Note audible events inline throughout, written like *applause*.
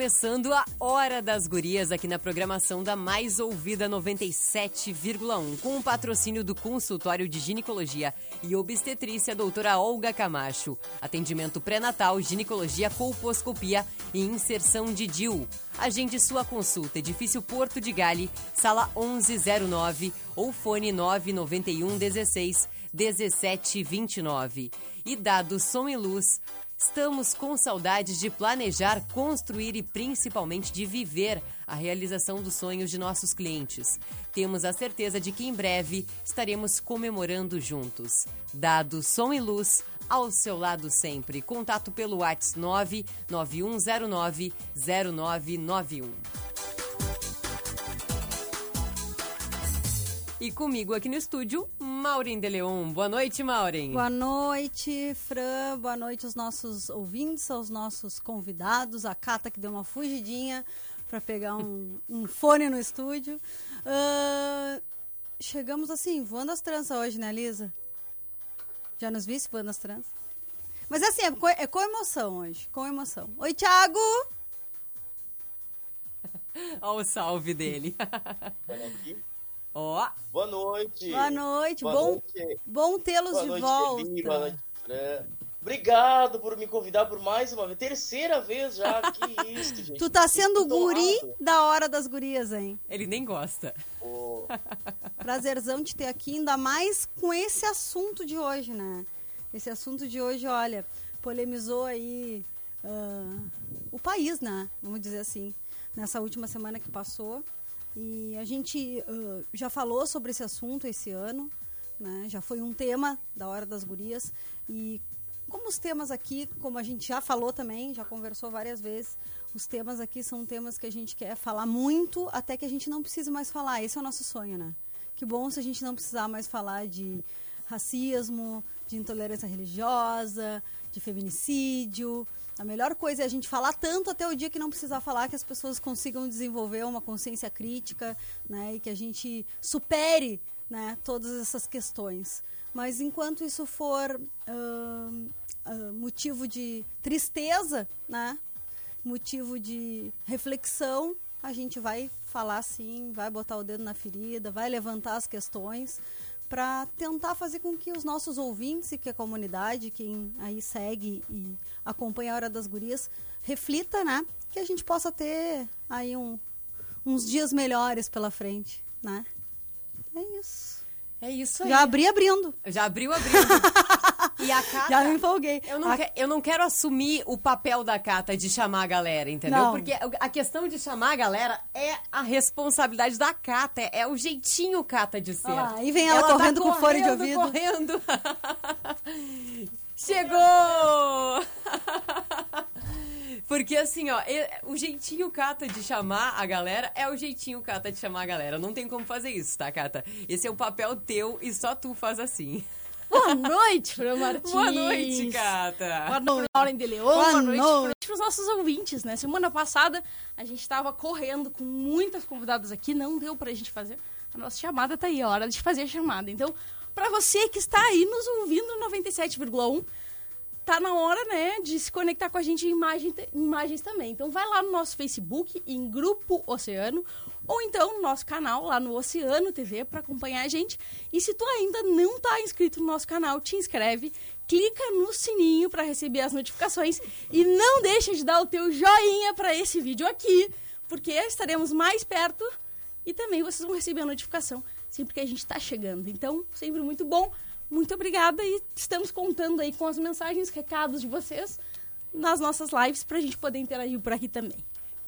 Começando a Hora das Gurias aqui na programação da Mais Ouvida 97,1, com o patrocínio do Consultório de Ginecologia e Obstetrícia doutora Olga Camacho. Atendimento pré-natal, ginecologia, colposcopia e inserção de DIU. Agende sua consulta, edifício Porto de Gale, sala 1109 ou fone 991 16 17 29. E dado som e luz, Estamos com saudades de planejar, construir e principalmente de viver a realização dos sonhos de nossos clientes. Temos a certeza de que em breve estaremos comemorando juntos. Dado som e luz, ao seu lado sempre. Contato pelo WhatsApp 99109 E comigo aqui no estúdio, Maureen de Leon. Boa noite, Maureen. Boa noite, Fran. Boa noite aos nossos ouvintes, aos nossos convidados. A Cata que deu uma fugidinha para pegar um, *laughs* um, fone no estúdio. Uh, chegamos assim, voando as tranças hoje, né, Lisa? Já nos viste voando as tranças? Mas assim, é com, é com emoção hoje, com emoção. Oi, Thiago! *laughs* Olha o salve dele. Ó. Oh. Boa noite. Boa noite. Boa bom, noite. bom tê-los de noite, volta. Felipe, boa noite, Fran. Obrigado por me convidar por mais uma vez. Terceira vez já. *laughs* Que isso, gente. Tu tá sendo o guri da hora das gurias, hein? Ele nem gosta. Oh. *laughs* Prazerzão te ter aqui, ainda mais com esse assunto de hoje, né? Esse assunto de hoje, olha, polemizou aí uh, o país, né? Vamos dizer assim. Nessa última semana que passou. E a gente uh, já falou sobre esse assunto esse ano, né? já foi um tema da Hora das Gurias. E como os temas aqui, como a gente já falou também, já conversou várias vezes, os temas aqui são temas que a gente quer falar muito até que a gente não precise mais falar. Esse é o nosso sonho, né? Que bom se a gente não precisar mais falar de racismo, de intolerância religiosa, de feminicídio, a melhor coisa é a gente falar tanto até o dia que não precisar falar, que as pessoas consigam desenvolver uma consciência crítica, né, e que a gente supere, né, todas essas questões. Mas enquanto isso for uh, uh, motivo de tristeza, né, motivo de reflexão, a gente vai falar sim, vai botar o dedo na ferida, vai levantar as questões, para tentar fazer com que os nossos ouvintes e que a comunidade, quem aí segue e acompanha a Hora das Gurias, reflita, né? Que a gente possa ter aí um, uns dias melhores pela frente, né? É isso. É isso aí. Já abri abrindo. Já abriu abrindo. *laughs* E a Cata. Já me empolguei. Eu não, a... que, eu não quero assumir o papel da Cata de chamar a galera, entendeu? Não. Porque a questão de chamar a galera é a responsabilidade da Cata. É, é o jeitinho Cata de ser. Ah, e vem ela, ela correndo tá com fone de ouvido. correndo. *laughs* Chegou! *laughs* Porque assim, ó, o jeitinho Cata de chamar a galera é o jeitinho Cata de chamar a galera. Não tem como fazer isso, tá, Cata? Esse é o papel teu e só tu faz assim. Boa noite, Fran Martins. Boa noite, Cata. Boa noite, Lauren de Leon. Boa, Boa noite, noite para os nossos ouvintes, né? Semana passada a gente estava correndo com muitas convidadas aqui, não deu para a gente fazer. A nossa chamada tá aí, é hora de fazer a chamada. Então, para você que está aí nos ouvindo no 97,1, tá na hora, né, de se conectar com a gente em imagem, imagens também. Então vai lá no nosso Facebook, em Grupo Oceano, ou então no nosso canal lá no Oceano TV para acompanhar a gente. E se tu ainda não tá inscrito no nosso canal, te inscreve clica no sininho para receber as notificações e não deixa de dar o teu joinha para esse vídeo aqui, porque estaremos mais perto e também vocês vão receber a notificação sempre que a gente está chegando. Então, sempre muito bom. Muito obrigada e estamos contando aí com as mensagens, recados de vocês nas nossas lives para a gente poder interagir por aqui também.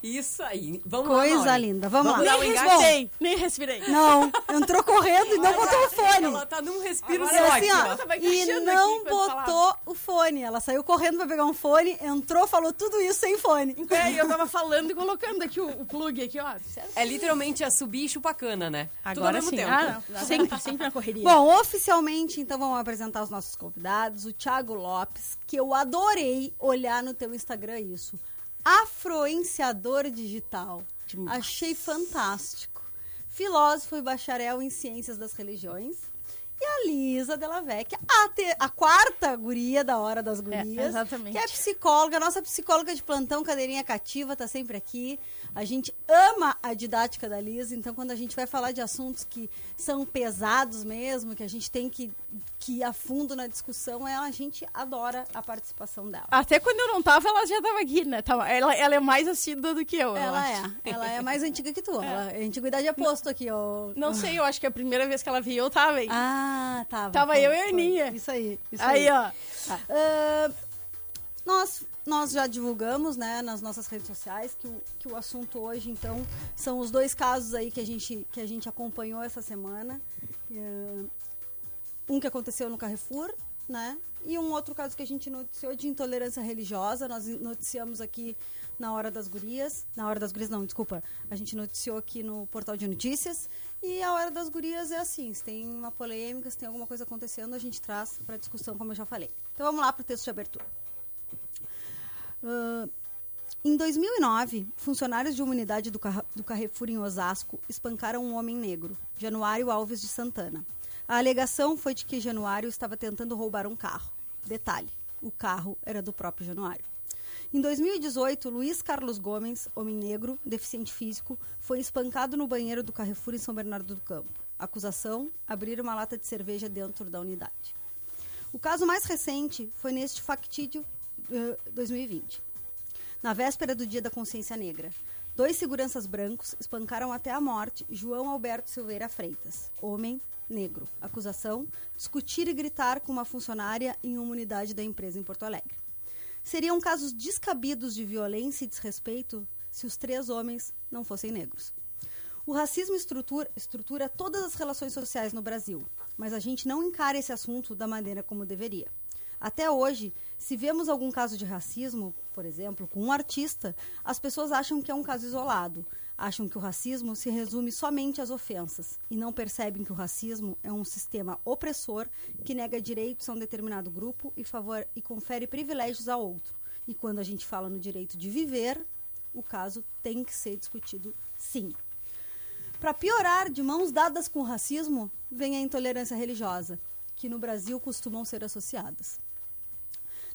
Isso aí. Vamos Coisa lá, linda. Vamos, Vamos lá. nem respirei, nem respirei. Não, entrou correndo e não botou o fone. Ela tá num respiro Agora só E assim, ó. e não botou o fone. Ela saiu correndo pra pegar um fone, entrou, falou tudo isso sem fone. É, e eu tava falando e colocando aqui o, o plug aqui, ó. É literalmente a subir e chupar cana, né? Tudo ao Agora mesmo sim. tempo. Ah, não. Sempre, sempre na correria. Bom, oficialmente, então vamos apresentar os nossos convidados. O Thiago Lopes, que eu adorei olhar no teu Instagram isso. Afluenciador digital. Demais. Achei fantástico. Filósofo e bacharel em ciências das religiões. E a Lisa Della Vecchia, a, te- a quarta guria da Hora das Gurias. exatamente. Que é psicóloga, nossa psicóloga de plantão, cadeirinha cativa, tá sempre aqui. A gente ama a didática da Lisa, então quando a gente vai falar de assuntos que são pesados mesmo, que a gente tem que, que ir a fundo na discussão, ela, a gente adora a participação dela. Até quando eu não tava, ela já tava aqui, né? Ela, ela é mais assídua do que eu. eu Ela acho. é, ela é mais antiga que tu. *laughs* Ela, a antiguidade é posto aqui, ó. Não sei, eu acho que a primeira vez que ela veio, eu tava aí. Ah, tava. Tava foi, eu e a foi. Aninha. Isso aí. Isso aí, ó. Ah, nós, nós já divulgamos né, nas nossas redes sociais que o, que o assunto hoje, então, são os dois casos aí que a gente, que a gente acompanhou essa semana. Ah, um que aconteceu no Carrefour, né? E um outro caso que a gente noticiou de intolerância religiosa. Nós noticiamos aqui na Hora das Gurias. Na Hora das Gurias, não, desculpa. A gente noticiou aqui no portal de notícias. E a Hora das Gurias é assim: se tem uma polêmica, se tem alguma coisa acontecendo, a gente traz para discussão, como eu já falei. Então vamos lá para o texto de abertura. Ah, em 2009, funcionários de uma unidade do, Carra- do Carrefour em Osasco espancaram um homem negro, Januário Alves de Santana. A alegação foi de que Januário estava tentando roubar um carro. Detalhe: o carro era do próprio Januário. Em 2018, Luiz Carlos Gomes, homem negro, deficiente físico, foi espancado no banheiro do Carrefour em São Bernardo do Campo. Acusação: abrir uma lata de cerveja dentro da unidade. O caso mais recente foi neste factídio eh, 2020. Na véspera do Dia da Consciência Negra, dois seguranças brancos espancaram até a morte João Alberto Silveira Freitas, homem negro. Acusação: discutir e gritar com uma funcionária em uma unidade da empresa em Porto Alegre. Seriam casos descabidos de violência e desrespeito se os três homens não fossem negros. O racismo estrutura, estrutura todas as relações sociais no Brasil, mas a gente não encara esse assunto da maneira como deveria. Até hoje, se vemos algum caso de racismo, por exemplo, com um artista, as pessoas acham que é um caso isolado, acham que o racismo se resume somente às ofensas e não percebem que o racismo é um sistema opressor que nega direitos a um determinado grupo e, favor, e confere privilégios a outro. E quando a gente fala no direito de viver, o caso tem que ser discutido sim. Para piorar, de mãos dadas com o racismo, vem a intolerância religiosa, que no Brasil costumam ser associadas.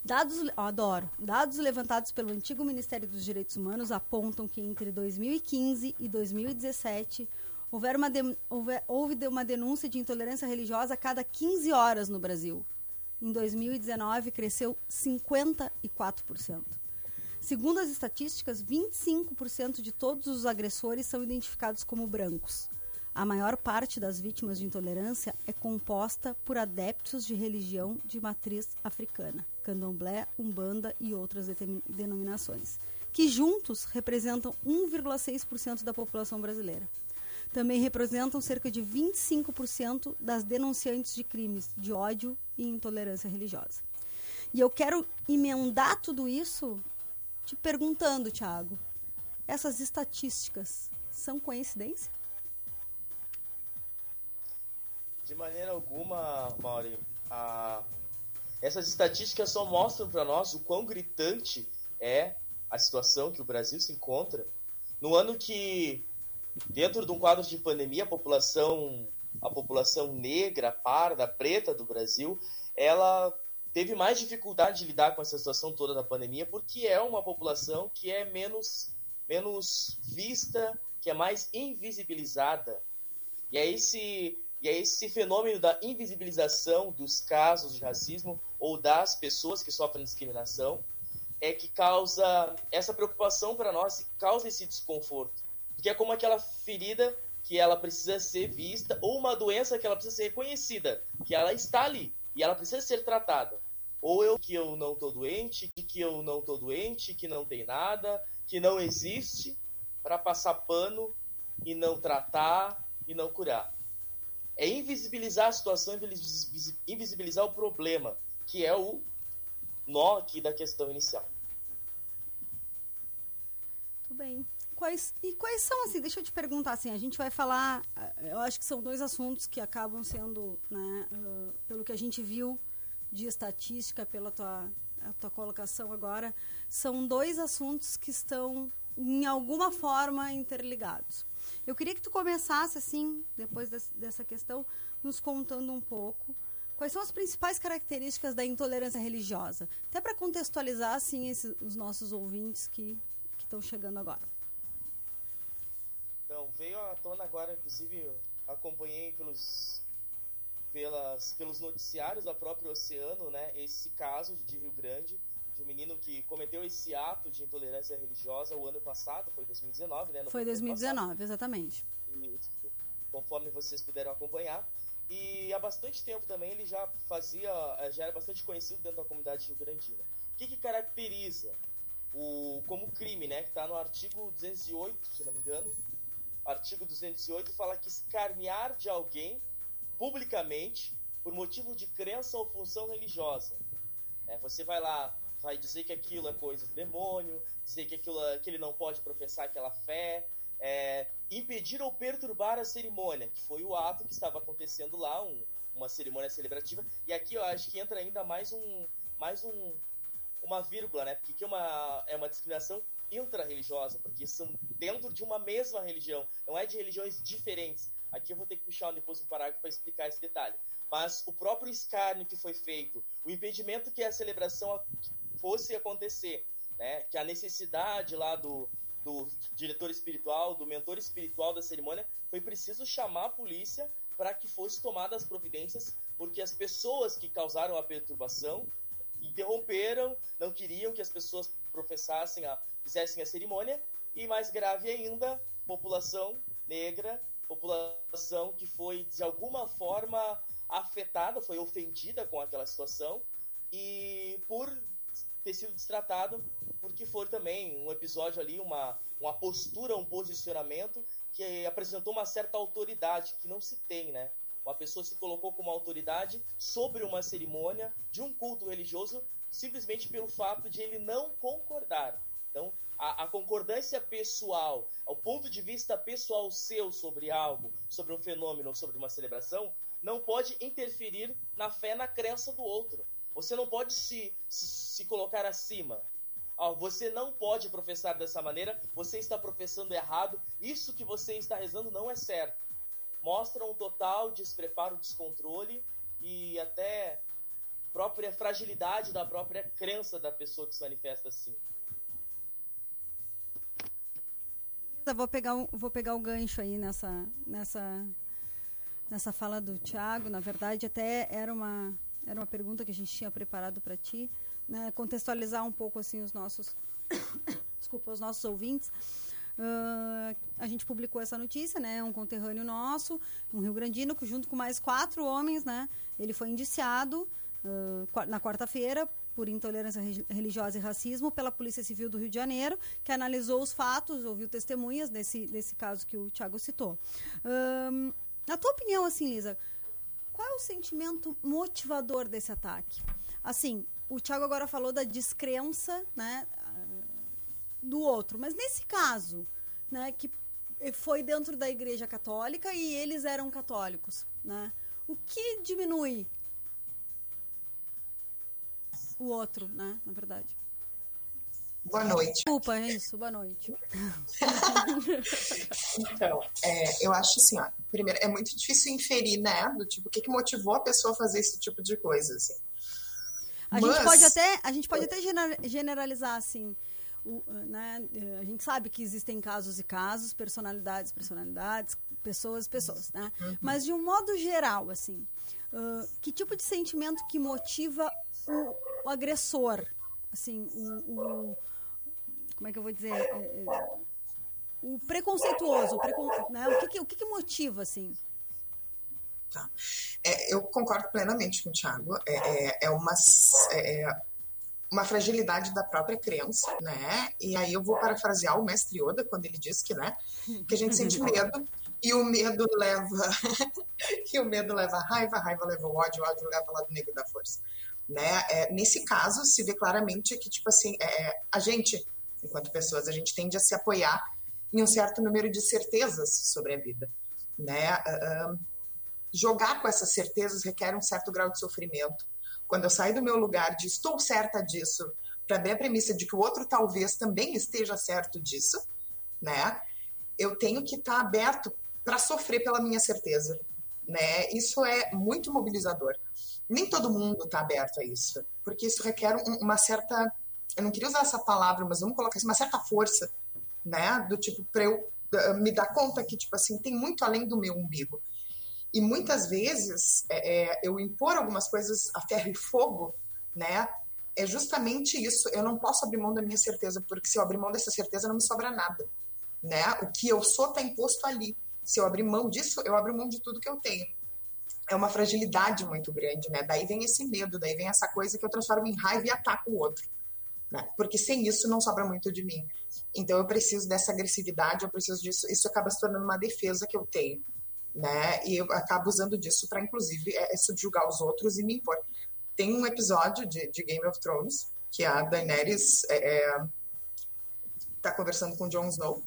Dados, adoro. Dados levantados pelo antigo Ministério dos Direitos Humanos apontam que entre 2015 e 2017 houver uma de- houve, houve uma denúncia de intolerância religiosa a cada 15 horas no Brasil. Em 2019 cresceu 54%. Segundo as estatísticas, 25% de todos os agressores são identificados como brancos. A maior parte das vítimas de intolerância é composta por adeptos de religião de matriz africana, candomblé, umbanda e outras denominações, que juntos representam 1,6% da população brasileira. Também representam cerca de 25% das denunciantes de crimes de ódio e intolerância religiosa. E eu quero emendar tudo isso te perguntando, Thiago, essas estatísticas são coincidência? De maneira alguma, Mauri, a- essas estatísticas só mostram para nós o quão gritante é a situação que o Brasil se encontra. No ano que, dentro de um quadro de pandemia, a população, a população negra, parda, preta do Brasil, ela teve mais dificuldade de lidar com essa situação toda da pandemia, porque é uma população que é menos, menos vista, que é mais invisibilizada. E é esse E é esse fenômeno da invisibilização dos casos de racismo ou das pessoas que sofrem discriminação é que causa essa preocupação para nós, causa esse desconforto. Porque é como aquela ferida que ela precisa ser vista ou uma doença que ela precisa ser reconhecida, que ela está ali e ela precisa ser tratada. Ou eu que eu não tô doente, que eu não tô doente, que não tem nada, que não existe, para passar pano e não tratar e não curar. É invisibilizar a situação, invisibilizar o problema, que é o nó aqui da questão inicial. Tudo bem. Quais, e quais são, assim, deixa eu te perguntar, assim, a gente vai falar, eh, eu acho que são dois assuntos que acabam sendo, né, uh, pelo que a gente viu de estatística, pela tua, a tua colocação agora, são dois assuntos que estão, em alguma forma, interligados. Eu queria que tu começasse, assim, depois dessa questão, nos contando um pouco quais são as principais características da intolerância religiosa. Até para contextualizar, assim, esses, os nossos ouvintes que estão chegando agora. Então, veio à tona agora, inclusive, acompanhei pelos, pelas, pelos noticiários da própria Oceano, né, esse caso de Rio Grande, de um menino que cometeu esse ato de intolerância religiosa o ano passado, foi 2019, né? foi 2019, exatamente. Isso, conforme vocês puderam acompanhar. E há bastante tempo também ele já fazia, já era bastante conhecido dentro da comunidade rio-grandina. O que, que caracteriza o, como crime, né? Que está no artigo 208, se não me engano. Artigo 208 fala que escarnear de alguém publicamente por motivo de crença ou função religiosa. É, você vai lá vai dizer que aquilo é coisa do demônio, dizer que, aquilo, que ele não pode professar aquela fé, é, impedir ou perturbar a cerimônia, que foi o ato que estava acontecendo lá, um, uma cerimônia celebrativa. E aqui eu acho que entra ainda mais um, mais um, uma vírgula, né? Porque é uma, é uma discriminação intra-religiosa, porque são dentro de uma mesma religião, não é de religiões diferentes. Aqui eu vou ter que puxar depois um parágrafo para explicar esse detalhe. Mas o próprio escárnio que foi feito, o impedimento que a celebração fosse acontecer, né? Que a necessidade lá do, do diretor espiritual, do mentor espiritual da cerimônia, foi preciso chamar a polícia para que fosse tomadas as providências, porque as pessoas que causaram a perturbação interromperam, não queriam que as pessoas professassem a fizessem a cerimônia e mais grave ainda, população negra, população que foi de alguma forma afetada, foi ofendida com aquela situação e por ter sido destratado porque foi também um episódio ali, uma, uma postura, um posicionamento que apresentou uma certa autoridade que não se tem, né? Uma pessoa se colocou como autoridade sobre uma cerimônia de um culto religioso simplesmente pelo fato de ele não concordar. Então, a, a, concordância pessoal, o ponto de vista pessoal seu sobre algo, sobre um fenômeno, sobre uma celebração, não pode interferir na fé, na crença do outro. Você não pode se, se colocar acima. Oh, você não pode professar dessa maneira, você está professando errado, isso que você está rezando não é certo. Mostra um total despreparo, descontrole e até própria fragilidade da própria crença da pessoa que se manifesta assim. Vou pegar, um, vou pegar o gancho aí nessa, nessa, nessa fala do Tiago. Na verdade, até era uma, era uma pergunta que a gente tinha preparado para ti, né? contextualizar um pouco assim os nossos, *coughs* desculpa, os nossos ouvintes. Uh, a gente publicou essa notícia, né? Um conterrâneo nosso, um Rio Grandino, junto com mais quatro homens, né? Ele foi indiciado uh, na quarta-feira por intolerância religiosa e racismo pela Polícia Civil do Rio de Janeiro, que analisou os fatos, ouviu testemunhas desse, desse caso que o Tiago citou. Uh, na tua opinião, assim, Lisa, qual é o sentimento motivador desse ataque? Assim, o Tiago agora falou da descrença, né, do outro, mas nesse caso, né, que foi dentro da Igreja Católica e eles eram católicos, né? O que diminui o outro, né, na verdade? Boa noite. Desculpa, é isso, boa noite. *laughs* então, é, eu acho assim, ó, primeiro, é muito difícil inferir, né, do tipo, o que, que motivou a pessoa a fazer esse tipo de coisa, assim. A, Mas... gente, pode até, a gente pode até generalizar, assim, o, né, a gente sabe que existem casos e casos, personalidades, personalidades, pessoas, pessoas, né? Uhum. Mas de um modo geral, assim, uh, que tipo de sentimento que motiva o, o agressor, assim, o, o, como é que eu vou dizer, é, é, o preconceituoso, o, precon, né? o, que, que, o que, que motiva, assim? Tá. É, eu concordo plenamente com o Thiago. É, é, é uma, é, uma fragilidade da própria crença, né? E aí eu vou parafrasear o mestre Yoda quando ele diz que, né, que a gente *laughs* sente medo e o medo leva *laughs* e o medo leva a raiva, a raiva leva o ódio, o ódio leva o lado negro da força, né? É, nesse caso se vê claramente que tipo assim, é, a gente, enquanto pessoas, a gente tende a se apoiar em um certo número de certezas sobre a vida, né? Uh, jogar com essas certezas requer um certo grau de sofrimento quando eu saio do meu lugar de estou certa disso, para ver a premissa de que o outro talvez também esteja certo disso, né? Eu tenho que estar tá aberto para sofrer pela minha certeza, né? Isso é muito mobilizador. Nem todo mundo está aberto a isso, porque isso requer um, uma certa, eu não queria usar essa palavra, mas vamos colocar assim, uma certa força, né? Do tipo para eu uh, me dar conta que tipo assim tem muito além do meu umbigo. E muitas vezes é, é, eu impor algumas coisas a ferro e fogo, né? É justamente isso. Eu não posso abrir mão da minha certeza, porque se eu abrir mão dessa certeza não me sobra nada, né? O que eu sou está imposto ali. Se eu abrir mão disso, eu abro mão de tudo que eu tenho. É uma fragilidade muito grande, né? Daí vem esse medo, daí vem essa coisa que eu transformo em raiva e ataco o outro. Né? Porque sem isso não sobra muito de mim. Então eu preciso dessa agressividade, eu preciso disso. Isso acaba se tornando uma defesa que eu tenho né? E eu acabo usando disso para, inclusive, é, é, subjugar os outros e me impor. Tem um episódio de, de Game of Thrones que a Daenerys é, é, tá conversando com Jon Snow,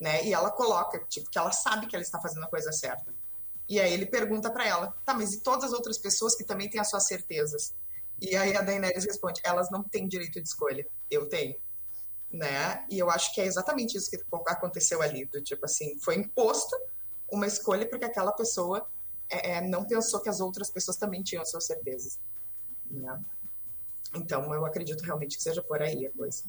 né? E ela coloca, tipo, que ela sabe que ela está fazendo a coisa certa. E aí ele pergunta para ela, tá, mas e todas as outras pessoas que também têm as suas certezas? E aí a Daenerys responde, elas não têm direito de escolha, eu tenho. Né? E eu acho que é exatamente isso que aconteceu ali, do tipo assim, foi imposto uma escolha porque aquela pessoa é, é, não pensou que as outras pessoas também tinham suas certezas. Né? Então, eu acredito realmente que seja por aí a coisa.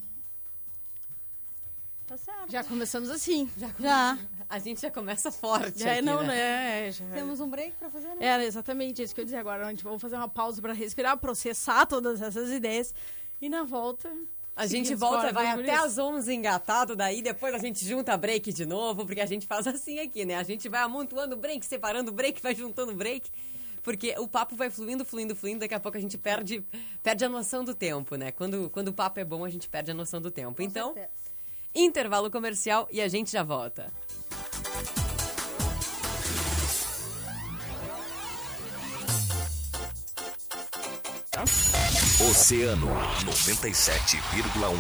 Tá certo. Já começamos assim. Já. já. A gente já começa forte. Já, aqui, não, né? né? Já. Temos um break para fazer, né? Era exatamente isso que eu ia dizer agora. A gente vai fazer uma pausa para respirar, processar todas essas ideias. E na volta, a gente volta, vai até às 11 engatado, daí depois a gente junta break de novo, porque a gente faz assim aqui, né? A gente vai amontoando break, separando break, vai juntando break, porque o papo vai fluindo, fluindo, fluindo, daqui a pouco a gente perde, perde a noção do tempo, né? Quando, quando o papo é bom, a gente perde a noção do tempo. Com então, certeza. Intervalo comercial e a gente já volta. Oceano 97,1.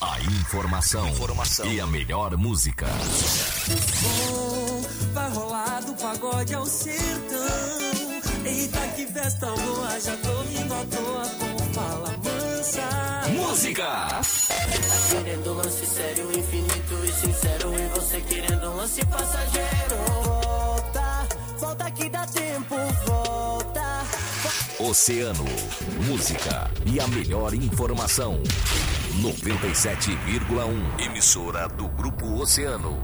A informação, informação e a melhor música. Bom, vai rolar do pagode ao sertão. Eita que festa boa, já tô rindo à toa com fala mansa. Música! Querendo lance sério, infinito e sincero. E você querendo um lance passageiro. Volta, volta que dá tempo, volta. Oceano, música e a melhor informação. 97,1. Emissora do Grupo Oceano.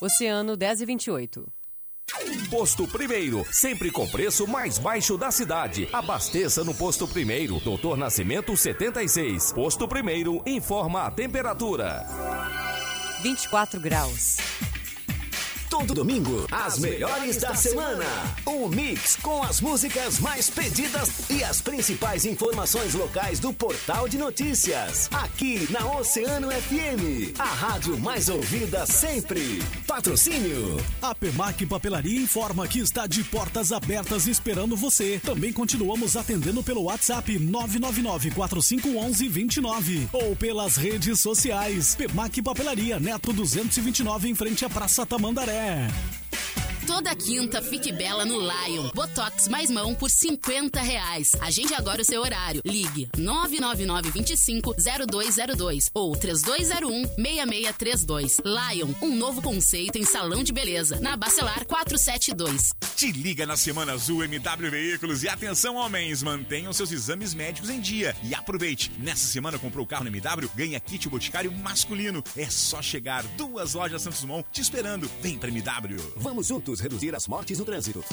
Oceano 10 e 28. Posto Primeiro, sempre com preço mais baixo da cidade. Abasteça no Posto Primeiro, Doutor Nascimento 76. Posto Primeiro informa a temperatura. 24 graus. Todo domingo, as melhores da semana. Um mix com as músicas mais pedidas e as principais informações locais do portal de notícias. Aqui na Oceano FM, a rádio mais ouvida sempre. Patrocínio. A Pemac Papelaria informa que está de portas abertas esperando você. Também continuamos atendendo pelo WhatsApp 999 4511 29 ou pelas redes sociais. Pemac Papelaria Neto 229 em frente à Praça Tamandaré. Yeah. Toda quinta fique bela no Lion. Botox mais mão por 50 reais. Agende agora o seu horário. Ligue 999 25 0202 ou 3201 6632. Lion, um novo conceito em salão de beleza. Na Bacelar 472. Te liga na Semana Azul MW Veículos e atenção homens, mantenham seus exames médicos em dia e aproveite. Nessa semana comprou o carro na MW, ganha kit boticário masculino. É só chegar, duas lojas Santos Dumont te esperando. Vem pra MW. Vamos juntos reduzir as mortes no trânsito.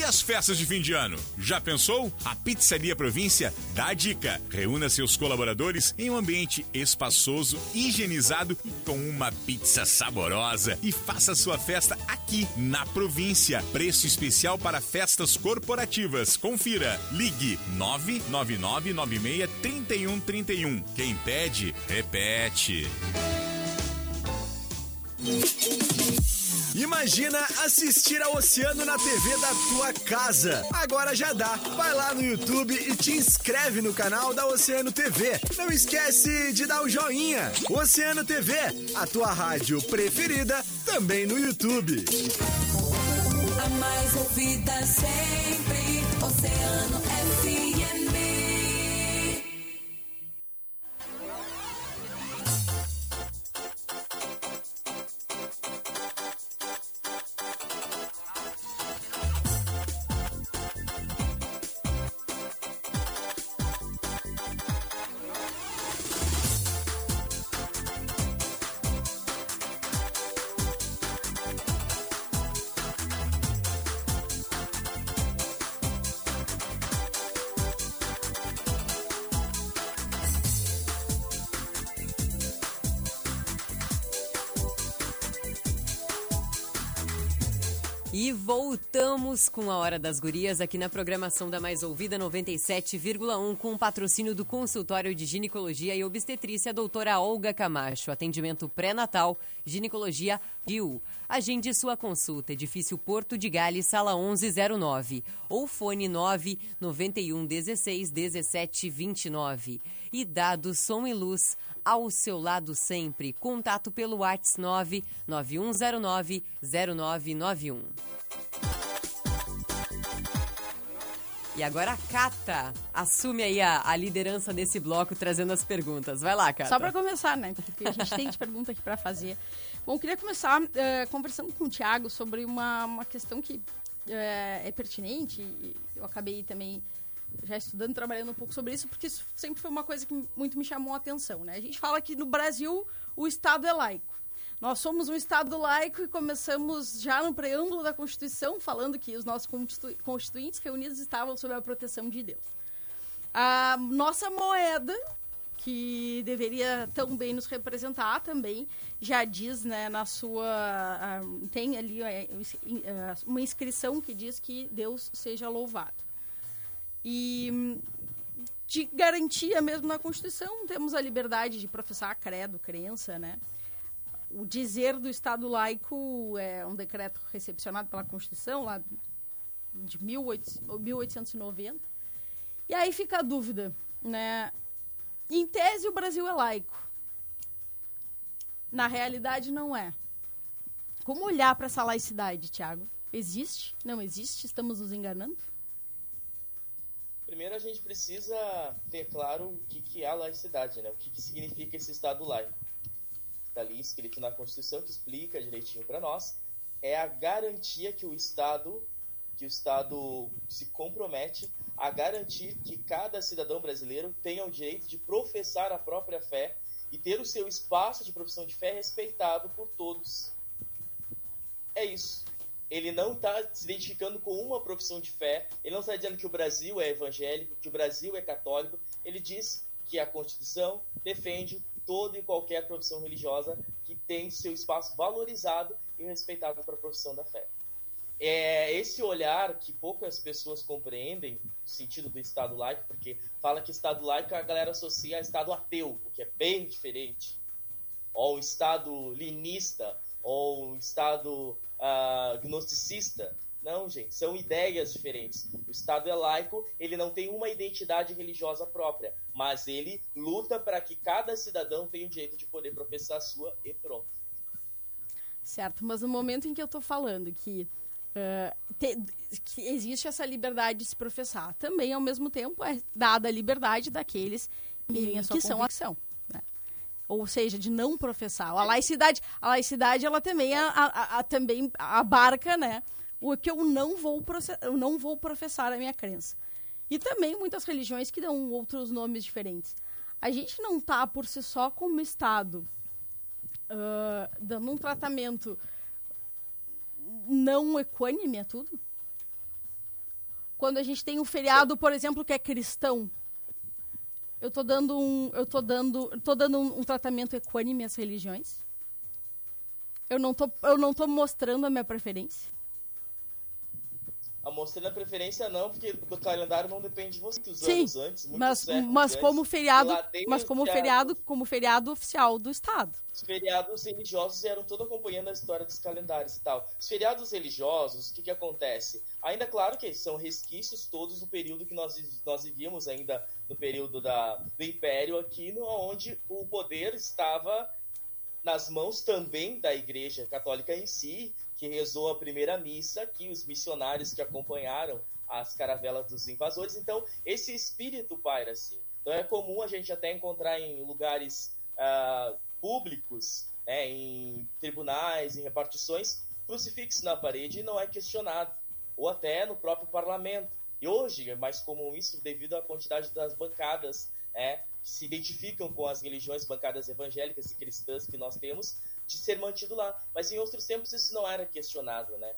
E as festas de fim de ano? Já pensou? A Pizzaria Província dá a dica. Reúna seus colaboradores em um ambiente espaçoso, higienizado e com uma pizza saborosa. E faça sua festa aqui, na província. Preço especial para festas corporativas. Confira. Ligue 999963131. Quem pede, repete. Imagina assistir ao oceano na TV da tua casa. Agora já dá. Vai lá no YouTube e te inscreve no canal da Oceano TV. Não esquece de dar o joinha. Oceano TV, a tua rádio preferida, também no YouTube. A mais ouvida sempre, Oceano FM. Voltamos com a Hora das Gurias aqui na programação da Mais Ouvida 97,1 com o patrocínio do consultório de ginecologia e obstetrícia doutora Olga Camacho. Atendimento pré-natal, ginecologia Rio. Agende sua consulta, edifício Porto de Gales, sala 1109 ou fone 991 16 17 29. E dado som e luz ao seu lado sempre. Contato pelo WhatsApp 99109 0991. E agora a Cata assume aí a, a, liderança desse bloco, trazendo as perguntas. Vai lá, Cata. Só para começar, né? Porque a gente tem de pergunta aqui para fazer. Bom, queria começar uh, conversando com o Thiago sobre uma, uma questão que uh, é pertinente. Eu acabei também já estudando, trabalhando um pouco sobre isso, porque isso sempre foi uma coisa que muito me chamou a atenção, né? A gente fala que no Brasil o Estado é laico. Nós somos um Estado laico e começamos já no preâmbulo da Constituição falando que os nossos constituintes reunidos estavam sob a proteção de Deus. A nossa moeda, que deveria tão bem nos representar também, já diz, né, na sua... tem ali é, uma inscrição que diz que Deus seja louvado. E de garantia mesmo na Constituição, temos a liberdade de professar credo, crença, né? O dizer do Estado laico é um decreto recepcionado pela Constituição, lá de 1890. E aí fica a dúvida, né? Em tese, o Brasil é laico. Na realidade, não é. Como olhar para essa laicidade, Tiago? Existe? Não existe? Estamos nos enganando? Primeiro a gente precisa ter claro o que, que é a laicidade, né? O que, que significa esse Estado laico. Está ali escrito na Constituição que explica direitinho para nós. É a garantia que o Estado, que o Estado se compromete a garantir que cada cidadão brasileiro tenha o direito de professar a própria fé e ter o seu espaço de profissão de fé respeitado por todos. É isso ele não está se identificando com uma profissão de fé, ele não está dizendo que o Brasil é evangélico, que o Brasil é católico, ele diz que a Constituição defende toda e qualquer profissão religiosa que tem seu espaço valorizado e respeitado para a profissão da fé. É esse olhar que poucas pessoas compreendem, o sentido do Estado laico, porque fala que Estado laico a galera associa a Estado ateu, o que é bem diferente. Ou Estado linista, ou Estado uh, gnosticista. Não, gente, são ideias diferentes. O Estado é laico, ele não tem uma identidade religiosa própria, mas ele luta para que cada cidadão tenha o direito de poder professar a sua e pronto. Certo, mas no momento em que eu estou falando que, uh, te, que existe essa liberdade de se professar, também ao mesmo tempo é dada a liberdade daqueles que, que são ação. Né? Ou seja, de não professar. A laicidade, a laicidade ela também, a, a, a, também abarca né, o que eu não, vou eu não vou professar a minha crença. E também muitas religiões que dão outros nomes diferentes. A gente não está por si só como Estado uh, dando um tratamento não equânime a tudo? Quando a gente tem um feriado, por exemplo, que é cristão, eu estou dando um, eu tô dando, tô dando um, um tratamento equânime às religiões? Eu não tô, eu não tô mostrando a minha preferência? A mostrando a preferência não, porque o calendário não depende de você, os Sim, anos antes, mas, mas como feriado, mas como feriado, como feriado oficial do estado. Os feriados religiosos eram todo acompanhando a história dos calendários e tal. Os feriados religiosos, o que que acontece? Ainda claro que são resquícios todos do período que nós nós vivíamos ainda no período da, do Império aqui, no, onde o poder estava nas mãos também da Igreja Católica em si, que rezou a primeira missa, que os missionários que acompanharam as caravelas dos invasores. Então, esse espírito paira assim. Então, é comum a gente até encontrar em lugares uh, públicos, né, em tribunais, em repartições, crucifixo na parede e não é questionado. Ou até no próprio parlamento. E hoje é mais comum isso devido à quantidade das bancadas é, que se identificam com as religiões, bancadas evangélicas e cristãs que nós temos, de ser mantido lá. Mas em outros tempos isso não era questionado, né?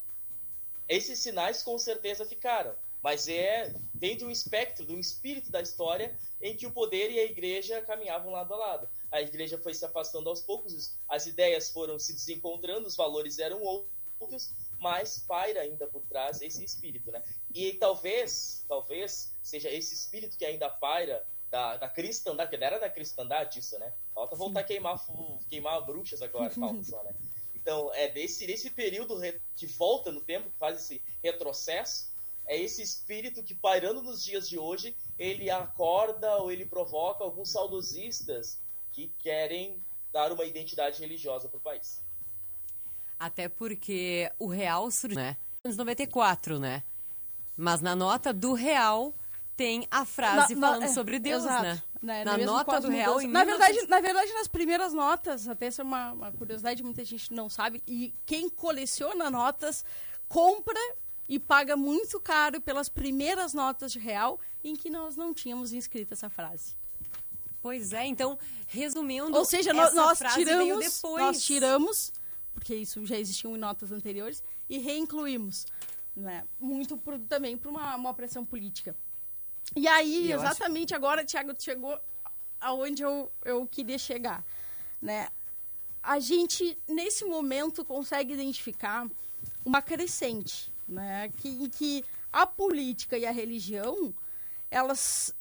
Esses sinais com certeza ficaram, mas é vem de um espectro, de um espírito da história em que o poder e a igreja caminhavam lado a lado. A igreja foi se afastando aos poucos, as ideias foram se desencontrando, os valores eram outros, mas paira ainda por trás esse espírito, né? E talvez, talvez seja esse espírito que ainda paira da, da cristandade, que era da cristandade isso, né? Falta voltar a queimar, queimar bruxas agora, *laughs* falta só, né? Então, é desse, desse período de volta no tempo, que faz esse retrocesso, é esse espírito que, pairando nos dias de hoje, ele acorda ou ele provoca alguns saudosistas que querem dar uma identidade religiosa para o país. Até porque o real surgiu, né? Em 94, né? Mas na nota do real tem a frase na, falando na, é, sobre Deus, exato, né? né? Na nota do real em na verdade, na verdade, nas primeiras notas, até essa é uma, uma curiosidade, muita gente não sabe, e quem coleciona notas compra e paga muito caro pelas primeiras notas de real em que nós não tínhamos inscrito essa frase. Pois é, então, resumindo, ou seja, nós, nós tiramos, nós tiramos, porque isso já existiam em notas anteriores e reincluímos, né? Muito por, também por uma, uma pressão política. E aí, e exatamente acho... agora, Tiago, chegou aonde eu, eu queria chegar, né? A gente, nesse momento, consegue identificar uma crescente, né? Que, em que a política e a religião, elas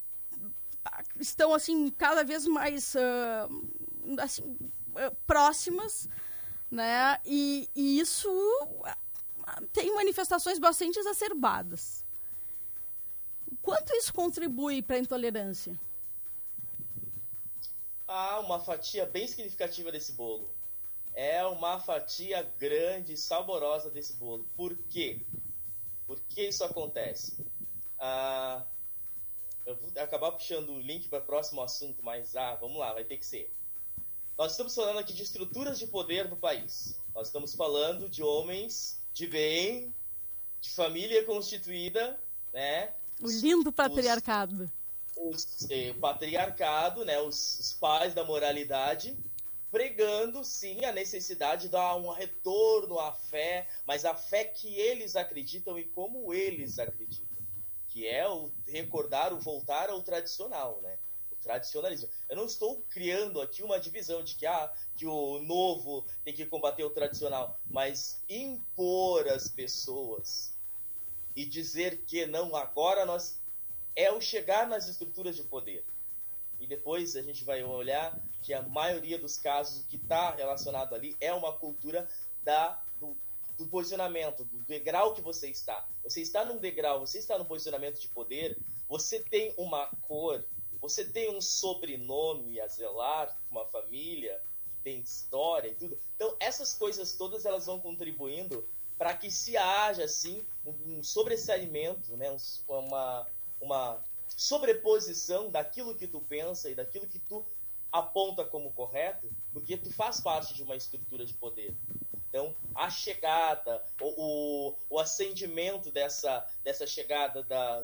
estão, assim, cada vez mais, uh, assim, uh, próximas, né? E, e isso tem manifestações bastante exacerbadas. Quanto isso contribui para a intolerância? Ah, uma fatia bem significativa desse bolo. É uma fatia grande, saborosa desse bolo. Por quê? Por que isso acontece? Ah, eu vou acabar puxando o link para o próximo assunto, mas ah, vamos lá, vai ter que ser. Nós estamos falando aqui de estruturas de poder no país. Nós estamos falando de homens de bem, de família constituída, né? O lindo patriarcado. Os, é, o patriarcado, né? Os, os pais da moralidade pregando sim a necessidade de dar um retorno à fé, mas a fé que eles acreditam e como eles acreditam, que é o recordar, o voltar ao tradicional, né? O tradicionalismo. Eu não estou criando aqui uma divisão de que ah, que o novo tem que combater o tradicional, mas impor às pessoas e dizer que não, agora nós é o chegar nas estruturas de poder. E depois a gente vai olhar que a maioria dos casos que está relacionado ali é uma cultura da, do, do, posicionamento, do degrau que você está. Você está num degrau, você está num posicionamento de poder, você tem uma cor, você tem um sobrenome a zelar, uma família, tem história e tudo. Então, essas coisas todas elas vão contribuindo para que se haja, assim, um, sobressalimento, né? Um, uma, uma sobreposição daquilo que tu pensa e daquilo que tu aponta como correto, porque tu faz parte de uma estrutura de poder. Então, a chegada, o, o, o acendimento dessa, dessa chegada da,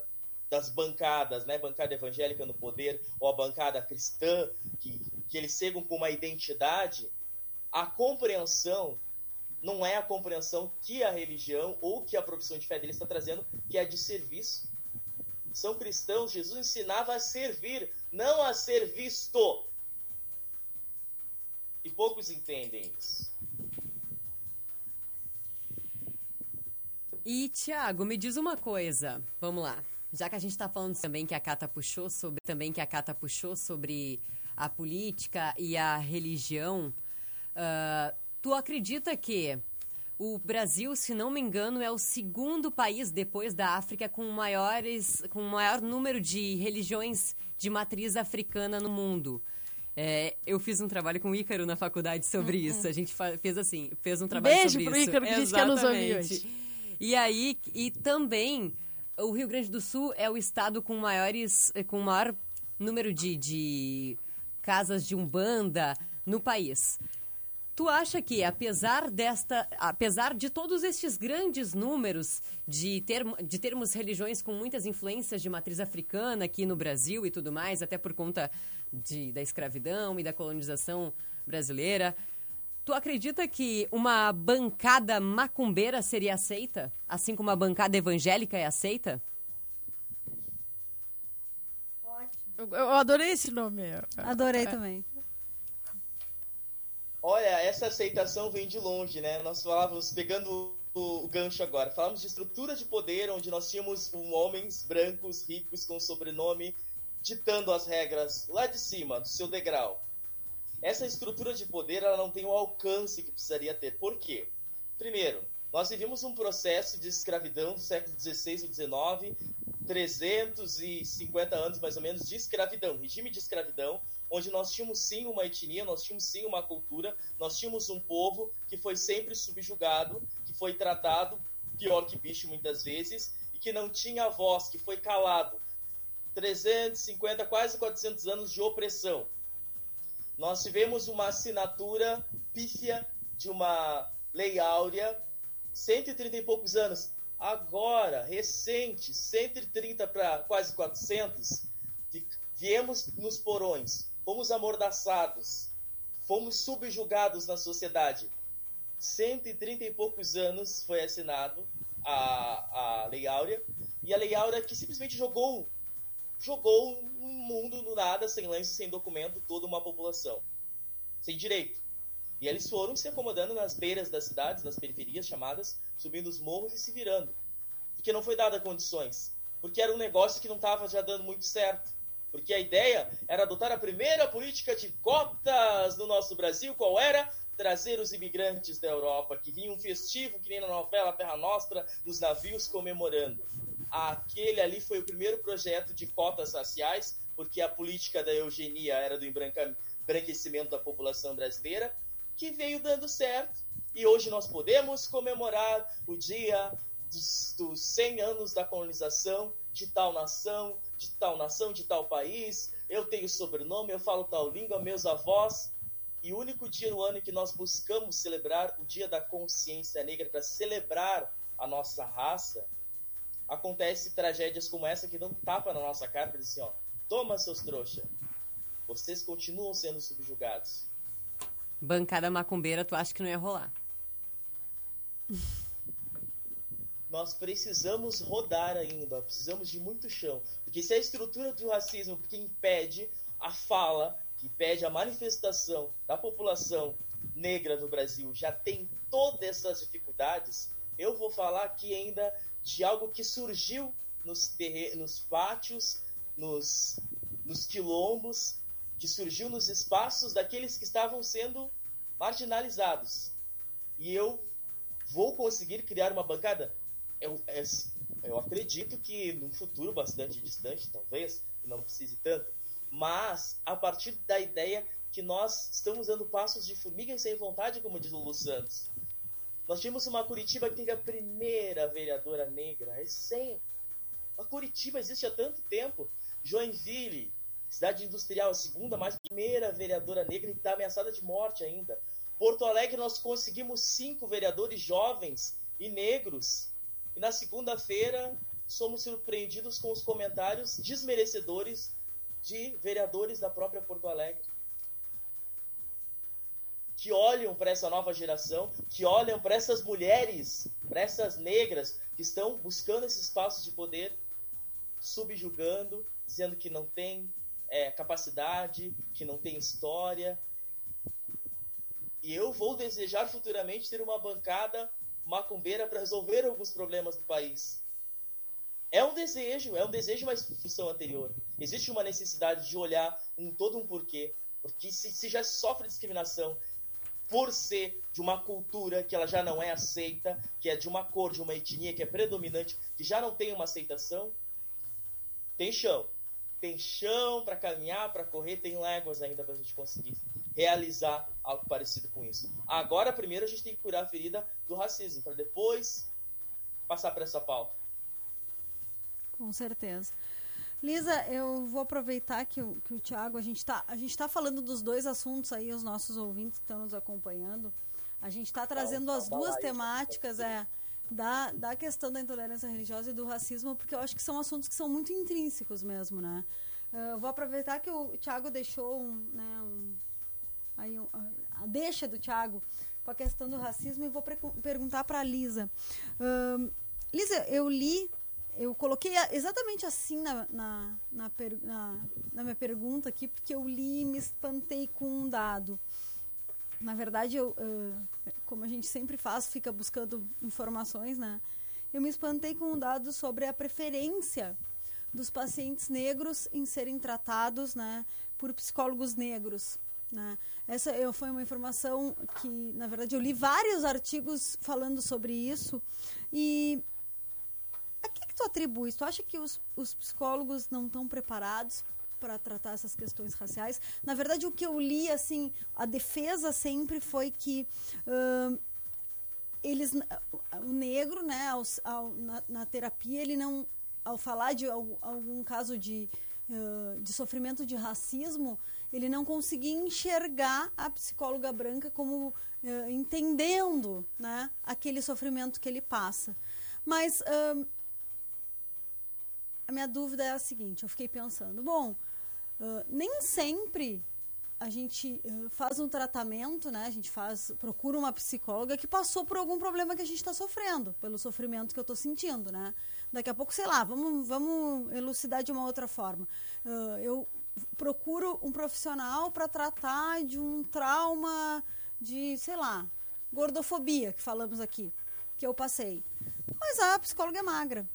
das bancadas, né, bancada evangélica no poder, ou a bancada cristã, que, que eles chegam com uma identidade, a compreensão não é a compreensão que a religião ou que a profissão de fé deles está trazendo, que é de serviço. São cristãos, Jesus ensinava a servir, não a ser visto. E poucos entendem isso. E, Tiago, me diz uma coisa. Vamos lá. Já que a gente está falando também que a Cata puxou sobre também que a Cata puxou sobre a política e a religião, uh, tu acredita que o Brasil, se não me engano, é o segundo país depois da África com maiores, com maior número de religiões de matriz africana no mundo. É, eu fiz um trabalho com o Ícaro na faculdade sobre Uhum. isso. A gente fez assim, fez um trabalho Beijo sobre pro isso. Ícaro que disse que nos ouvir hoje. E aí, e também, o Rio Grande do Sul é o estado com maiores, eh, com maior número de, de casas de umbanda no país. Tu acha que, apesar desta, apesar de todos estes grandes números de, termo, de termos religiões com muitas influências de matriz africana aqui no Brasil e tudo mais, até por conta de, da escravidão e da colonização brasileira, tu acredita que uma bancada macumbeira seria aceita, assim como a bancada evangélica é aceita? Eu, eu adorei esse nome. Adorei também. Olha, essa aceitação vem de longe, né? Nós falávamos, pegando o, o gancho agora, falamos de estrutura de poder, onde nós tínhamos um, homens brancos, ricos, com sobrenome, ditando as regras lá de cima, do seu degrau. Essa estrutura de poder, ela não tem o alcance que precisaria ter. Por quê? Primeiro, nós vivemos um processo de escravidão do século XVI e XIX, 350 anos mais ou menos de escravidão, regime de escravidão, onde nós tínhamos sim uma etnia, nós tínhamos sim uma cultura, nós tínhamos um povo que foi sempre subjugado, que foi tratado pior que bicho muitas vezes, e que não tinha voz, que foi calado. 350, quase 400 anos de opressão. Nós tivemos uma assinatura pífia de uma lei áurea, 130 e poucos anos. Agora, recente, 130 para quase 400, vi- viemos nos porões, fomos amordaçados, fomos subjugados na sociedade. 130 e poucos anos foi assinado a, a Lei Áurea, e a Lei Áurea que simplesmente jogou jogou um mundo no nada, sem lance, sem documento, toda uma população. Sem direito. E eles foram se acomodando nas beiras das cidades, nas periferias chamadas, subindo os morros e se virando. Porque não foi dada condições. Porque era um negócio que não estava já dando muito certo. Porque a ideia era adotar a primeira política de cotas no nosso Brasil. Qual era? Trazer os imigrantes da Europa, que vinham festivo, que nem na novela Terra Nostra, nos navios comemorando. Aquele ali foi o primeiro projeto de cotas raciais, porque a política da eugenia era do embranquecimento da população brasileira, que veio dando certo. E hoje nós podemos comemorar o dia dos, dos 100 anos da colonização de tal nação, de tal nação, de tal país. Eu tenho sobrenome, eu falo tal língua, meus avós. E o único dia no ano em que nós buscamos celebrar o Dia da Consciência Negra para celebrar a nossa raça, acontece tragédias como essa que dão tapa na nossa cara e dizem assim, ó, toma seus trouxa. Vocês continuam sendo subjugados. Bancada macumbeira, tu acha que não ia rolar? *laughs* Nós precisamos rodar ainda, precisamos de muito chão. Porque se a estrutura do racismo que impede a fala, que impede a manifestação da população negra no Brasil já tem todas essas dificuldades, eu vou falar aqui ainda de algo que surgiu nos, nos pátios, nos, nos quilombos, que surgiu nos espaços daqueles que estavam sendo marginalizados. E eu vou conseguir criar uma bancada? Eu, é, eu acredito que num futuro bastante distante, talvez, não precise tanto, mas a partir da ideia que nós estamos dando passos de formiga sem vontade, como diz o Lulu Santos. Nós tínhamos uma Curitiba que teve a primeira vereadora negra, recém. A Curitiba existe há tanto tempo. Joinville, cidade industrial, a segunda mais primeira vereadora negra e está ameaçada de morte ainda. Porto Alegre, nós conseguimos cinco vereadores jovens e negros. E na segunda-feira, somos surpreendidos com os comentários desmerecedores de vereadores da própria Porto Alegre. Que olham para essa nova geração, que olham para essas mulheres, para essas negras que estão buscando esse espaço de poder, subjugando, dizendo que não tem é, capacidade, que não tem história. E eu vou desejar futuramente ter uma bancada macumbeira para resolver alguns problemas do país. É um desejo, é um desejo, mas função anterior. Existe uma necessidade de olhar um todo um porquê. Porque se, se já sofre discriminação por ser de uma cultura que ela já não é aceita, que é de uma cor, de uma etnia que é predominante, que já não tem uma aceitação, tem chão. Tem chão para caminhar, para correr, tem léguas ainda para a gente conseguir realizar algo parecido com isso. Agora, primeiro, a gente tem que curar a ferida do racismo, para depois passar para essa pauta. Com certeza. Lisa, eu vou aproveitar que o, que o Thiago, a gente está tá falando dos dois assuntos aí, os nossos ouvintes que estão nos acompanhando. A gente está trazendo as duas temáticas é, da, da questão da intolerância religiosa e do racismo, porque eu acho que são assuntos que são muito intrínsecos mesmo, né? Vou aproveitar que o Thiago deixou um, né, um, aí um, a deixa do Thiago com a questão do racismo e vou perguntar para a Lisa. Lisa, eu li eu coloquei exatamente assim na, na, na, na, na, minha pergunta aqui, porque eu li e me espantei com um dado. Na verdade, eu, uh, como a gente sempre faz, fica buscando informações, né? Eu me espantei com um dado sobre a preferência dos pacientes negros em serem tratados né, por psicólogos negros. Né? Essa eu, foi uma informação que, na verdade, eu li vários artigos falando sobre isso e a que, que tu atribui? Tu acha que os, os psicólogos não estão preparados para tratar essas questões raciais? Na verdade, o que eu li, assim, a defesa sempre foi que uh, eles, o negro, né, ao, ao, na, na, terapia, ele não, ao falar de algum, algum caso de, uh, de sofrimento de racismo, ele não conseguia enxergar a psicóloga branca como uh, entendendo, né, aquele sofrimento que ele passa. Mas a minha dúvida é a seguinte: eu fiquei pensando, bom, uh, nem sempre a gente uh, faz um tratamento, né? A gente faz, procura uma psicóloga que passou por algum problema que a gente está sofrendo, pelo sofrimento que eu estou sentindo, né? Daqui a pouco, sei lá, vamos, vamos elucidar de uma outra forma. Uh, eu procuro um profissional para tratar de um trauma de, sei lá, gordofobia, que falamos aqui, que eu passei. Mas a psicóloga é magra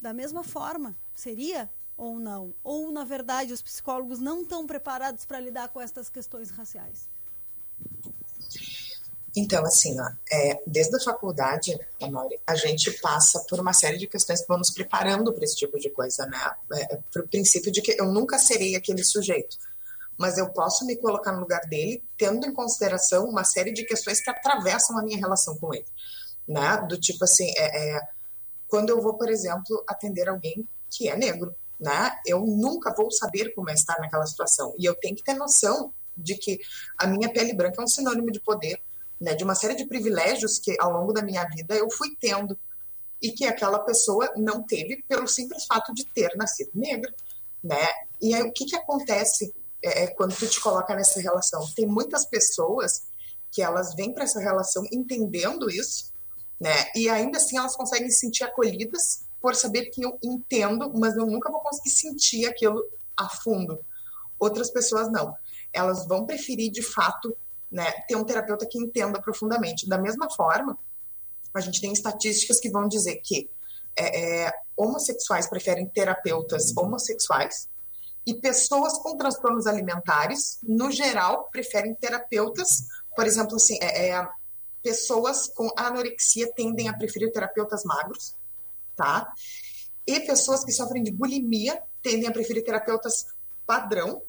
da mesma forma? Seria ou não? Ou, na verdade, os psicólogos não estão preparados para lidar com essas questões raciais? Então, assim, ó, é, desde a faculdade, Amori, a gente passa por uma série de questões que vão nos preparando para esse tipo de coisa, né? É, para o princípio de que eu nunca serei aquele sujeito, mas eu posso me colocar no lugar dele, tendo em consideração uma série de questões que atravessam a minha relação com ele, né? Do tipo assim, é, é quando eu vou, por exemplo, atender alguém que é negro, né? Eu nunca vou saber como é estar naquela situação. E eu tenho que ter noção de que a minha pele branca é um sinônimo de poder, né? De uma série de privilégios que ao longo da minha vida eu fui tendo e que aquela pessoa não teve pelo simples fato de ter nascido negra, né? E aí o que que acontece é, é quando tu te coloca nessa relação? Tem muitas pessoas que elas vêm para essa relação entendendo isso né? E ainda assim elas conseguem se sentir acolhidas por saber que eu entendo, mas eu nunca vou conseguir sentir aquilo a fundo. Outras pessoas não. Elas vão preferir de fato, né, ter um terapeuta que entenda profundamente. Da mesma forma, a gente tem estatísticas que vão dizer que é, é, homossexuais preferem terapeutas homossexuais e pessoas com transtornos alimentares, no geral, preferem terapeutas, por exemplo, assim, é, é pessoas com anorexia tendem a preferir terapeutas magros, tá? E pessoas que sofrem de bulimia tendem a preferir terapeutas padrão,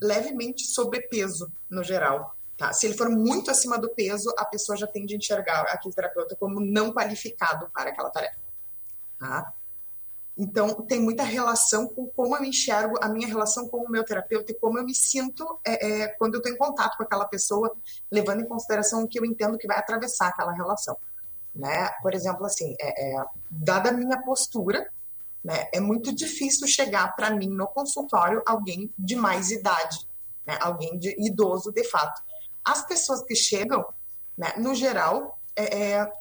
levemente sobrepeso no geral. Tá? Se ele for muito acima do peso, a pessoa já tende a enxergar aquele terapeuta como não qualificado para aquela tarefa. Tá? Então, tem muita relação com como eu enxergo, a minha relação com o meu terapeuta e como eu me sinto é, é, quando eu estou em contato com aquela pessoa, levando em consideração o que eu entendo que vai atravessar aquela relação. Né? Por exemplo, assim, é, é dada a minha postura, né, é muito difícil chegar para mim no consultório alguém de mais idade, né, alguém de idoso de fato. As pessoas que chegam, né, no geral, é, é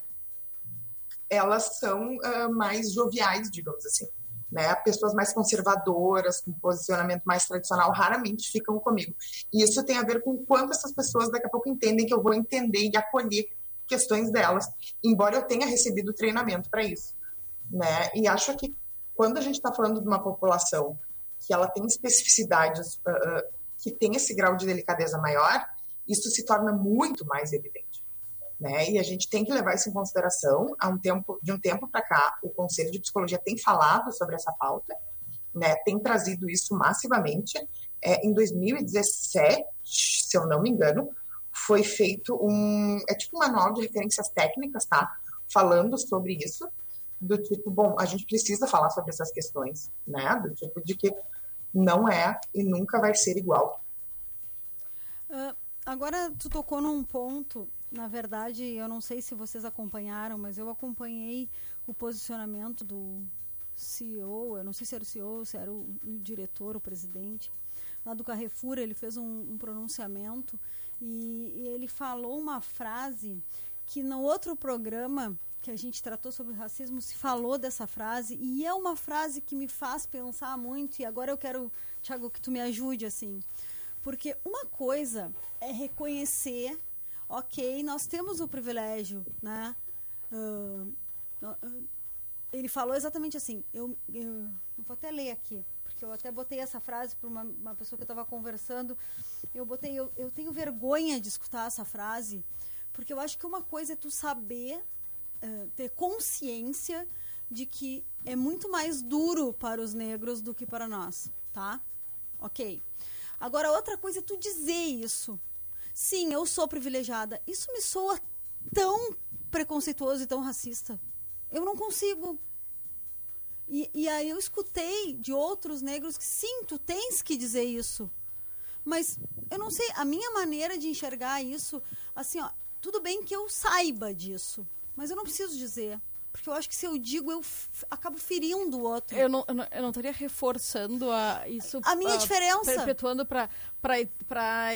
elas são uh, mais joviais, digamos assim. Né? Pessoas mais conservadoras, com posicionamento mais tradicional, raramente ficam comigo. E isso tem a ver com quanto essas pessoas daqui a pouco entendem que eu vou entender e acolher questões delas, embora eu tenha recebido treinamento para isso. Né? E acho que quando a gente está falando de uma população que ela tem especificidades uh, que tem esse grau de delicadeza maior, isso se torna muito mais evidente né? E a gente tem que levar isso em consideração. Há um tempo, de um tempo para cá, o Conselho de Psicologia tem falado sobre essa pauta, né? Tem trazido isso massivamente. É, em 2017, se eu não me engano, foi feito um, é tipo um manual de referências técnicas, tá? Falando sobre isso, do tipo, bom, a gente precisa falar sobre essas questões, né? Do tipo de que não é e nunca vai ser igual. Uh, agora tu tocou num ponto na verdade, eu não sei se vocês acompanharam, mas eu acompanhei o posicionamento do CEO, eu não sei se era o CEO, se era o, o diretor, o presidente, lá do Carrefour, ele fez um, um pronunciamento e, e, ele falou uma frase que no outro programa que a gente tratou sobre racismo se falou dessa frase e é uma frase que me faz pensar muito e agora eu quero, Thiago, que tu me ajude assim. Porque uma coisa é reconhecer ok, nós temos o privilégio, né? Uh, uh, ele falou exatamente assim, eu, eu, vou até ler aqui, porque eu até botei essa frase para uma, uma, pessoa que eu estava conversando, eu botei, eu, eu tenho vergonha de escutar essa frase, porque eu acho que uma coisa é tu saber, uh, ter consciência de que é muito mais duro para os negros do que para nós, tá? Ok. Agora, outra coisa é tu dizer isso, Sim, eu sou privilegiada. Isso me soa tão preconceituoso e tão racista. Eu não consigo. E, e aí eu escutei de outros negros que sim, tu tens que dizer isso. Mas eu não sei, a minha maneira de enxergar isso, assim, ó, tudo bem que eu saiba disso, mas eu não preciso dizer. Porque eu acho que se eu digo, eu acabo ferindo o outro. Eu não, eu não, eu não estaria reforçando a, isso. A minha diferença. Perpetuando para a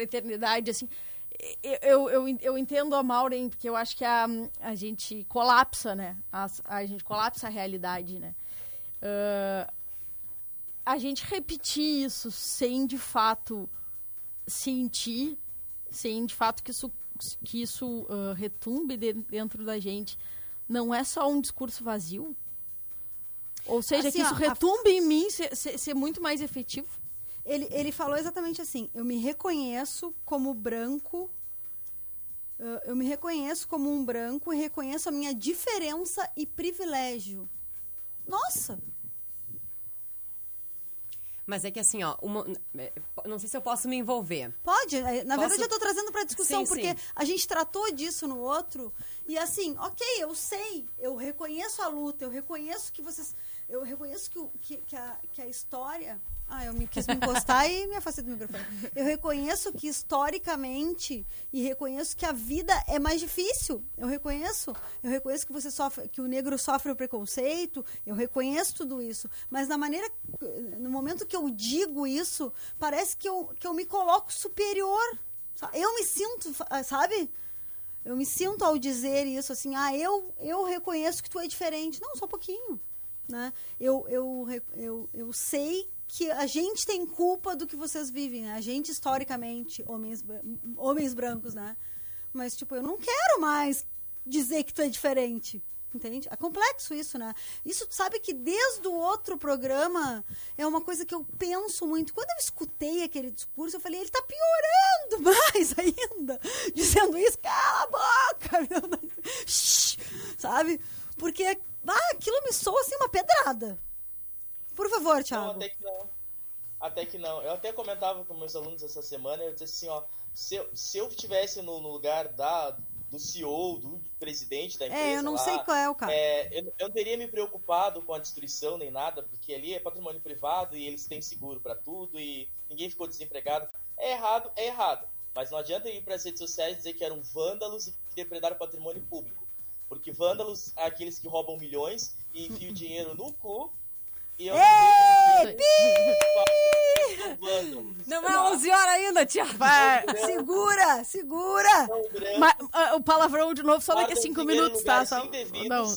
eternidade, assim. Eu, eu, eu entendo a Maureen, porque eu acho que a, a gente colapsa, né? A, a gente colapsa a realidade, né? Uh, a gente repetir isso sem, de fato, sentir, sem, de fato, que isso, que isso uh, retumbe dentro da gente não é só um discurso vazio? Ou seja, assim, que isso ó, retumbe a... em mim ser, ser, ser, muito mais efetivo? Ele, ele falou exatamente assim: eu me reconheço como branco, eu me reconheço como um branco e reconheço a minha diferença e privilégio. Nossa! Mas é que assim, ó, uma, é, não sei se eu posso me envolver. Pode. É, na posso... verdade, eu estou trazendo para discussão, sim, porque sim. a gente tratou disso no outro. E assim, ok, eu sei, eu reconheço a luta, eu reconheço que vocês. Eu reconheço que, que, que, a, que a história ah, eu me quis me encostar e me afastei do microfone. Eu reconheço que historicamente e reconheço que a vida é mais difícil. Eu reconheço. Eu reconheço que você sofre, que o negro sofre o preconceito. Eu reconheço tudo isso. Mas na maneira, no momento que eu digo isso, parece que eu, que eu me coloco superior. Eu me sinto, sabe? Eu me sinto ao dizer isso assim, ah, eu, eu reconheço que tu é diferente. Não, só um pouquinho. Né? Eu, eu, eu, eu sei que a gente tem culpa do que vocês vivem, né? A gente, historicamente, homens, homens brancos, né? Mas, tipo, eu não quero mais dizer que tu é diferente. Entende? É complexo isso, né? Isso, sabe que desde o outro programa é uma coisa que eu penso muito. Quando eu escutei aquele discurso, eu falei, ele tá piorando *laughs* mais ainda. Dizendo isso, cala a boca! sabe? Porque ah, aquilo me soa assim uma pedrada. Por favor, Thiago. Não, até que não. até que não. Eu até comentava com meus alunos essa semana, eu disse assim, ó, se eu, se eu tivesse no, no lugar da, do CEO, do presidente da empresa. É, eu não lá, sei qual é o caso. é, eu, eu não teria me preocupado com a destruição nem nada, porque ali é patrimônio privado e eles têm seguro para tudo e ninguém ficou desempregado. É errado, é errado. Mas não adianta ir para as redes sociais dizer que eram vândalos e que depredaram patrimônio público. Porque vândalos é aqueles que roubam milhões e enfiam dinheiro no cu. E eu não vejo que vândalos. Não é 11 horas ainda, Tiago. Vai. Segura, segura! Ma- ah, o palavrão de novo só daqui a Guardam cinco dinheiro em minutos, tá? Só... Não.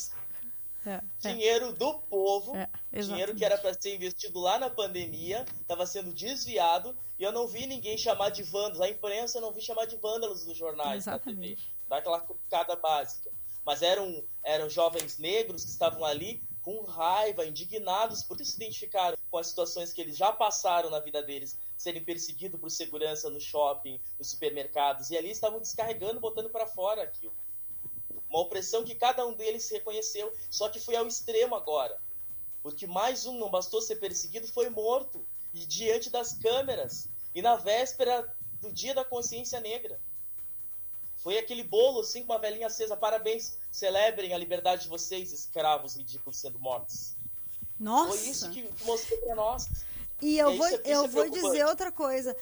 É, é. dinheiro do povo, É, dinheiro exatamente. que era para ser investido lá na pandemia, estava sendo desviado e eu não vi ninguém chamar de vândalos. A imprensa eu não vi chamar de vândalos nos jornais, na TV, Exatamente. daquela cutucada básica. Mas eram, eram jovens negros que estavam ali com raiva, indignados por se identificaram com as situações que eles já passaram na vida deles, serem perseguidos por segurança no shopping, nos supermercados, e ali estavam descarregando, botando para fora aquilo. Uma opressão que cada um deles reconheceu, só que foi ao extremo agora. Porque mais um não bastou ser perseguido, foi morto e diante das câmeras e na véspera do Dia da Consciência Negra. Foi aquele bolo assim com uma velhinha acesa. Parabéns, celebrem a liberdade de vocês, escravos ridículos sendo mortos. Nossa! Foi isso que mostrou pra nós. E eu É, vou, isso é- isso eu é vou dizer outra coisa.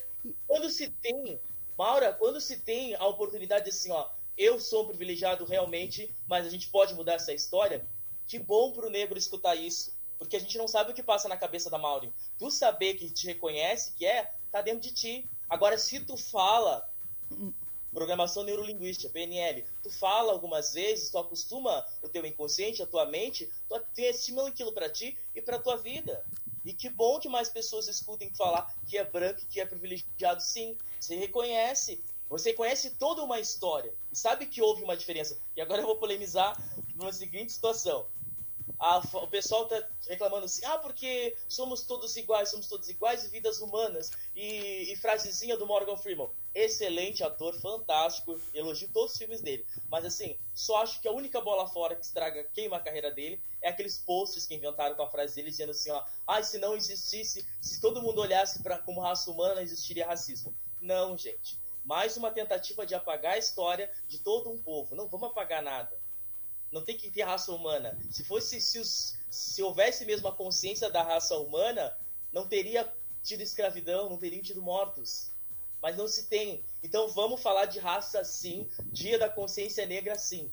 Quando se tem, Maura, quando se tem a oportunidade assim, ó, eu sou um privilegiado realmente, mas a gente pode mudar essa história, que bom pro negro escutar isso. Porque a gente não sabe o que passa na cabeça da Maureen. Tu saber que te reconhece, que é, tá dentro de ti. Agora, se tu fala, programação neurolinguística, PNL, tu fala algumas vezes, tu acostuma o teu inconsciente, a tua mente, tu tem estímulo aquilo pra ti e pra tua vida. E que bom que mais pessoas escutem falar que é branco, que é privilegiado, sim. Você reconhece. Você conhece toda uma história. E sabe que houve uma diferença. E agora eu vou polemizar numa seguinte situação. A- o pessoal tá reclamando assim, ah, porque somos todos iguais, somos todos iguais e vidas humanas. E, e frasezinha do Morgan Freeman. Excelente ator, fantástico, elogio todos os filmes dele. Mas assim, só acho que a única bola fora que estraga, queima a carreira dele, é aqueles posts que inventaram com a frase dele dizendo assim, ó, ah, se não existisse, se todo mundo olhasse pra, como raça humana, existiria racismo. Não, gente. Mais uma tentativa de apagar a história de todo um povo. Não vamos apagar nada não tem que ter raça humana. Se fosse se, os- se houvesse mesmo a consciência da raça humana, não teria tido escravidão, não teriam tido mortos. Mas não se tem. Então vamos falar de raça sim, Dia da Consciência Negra sim.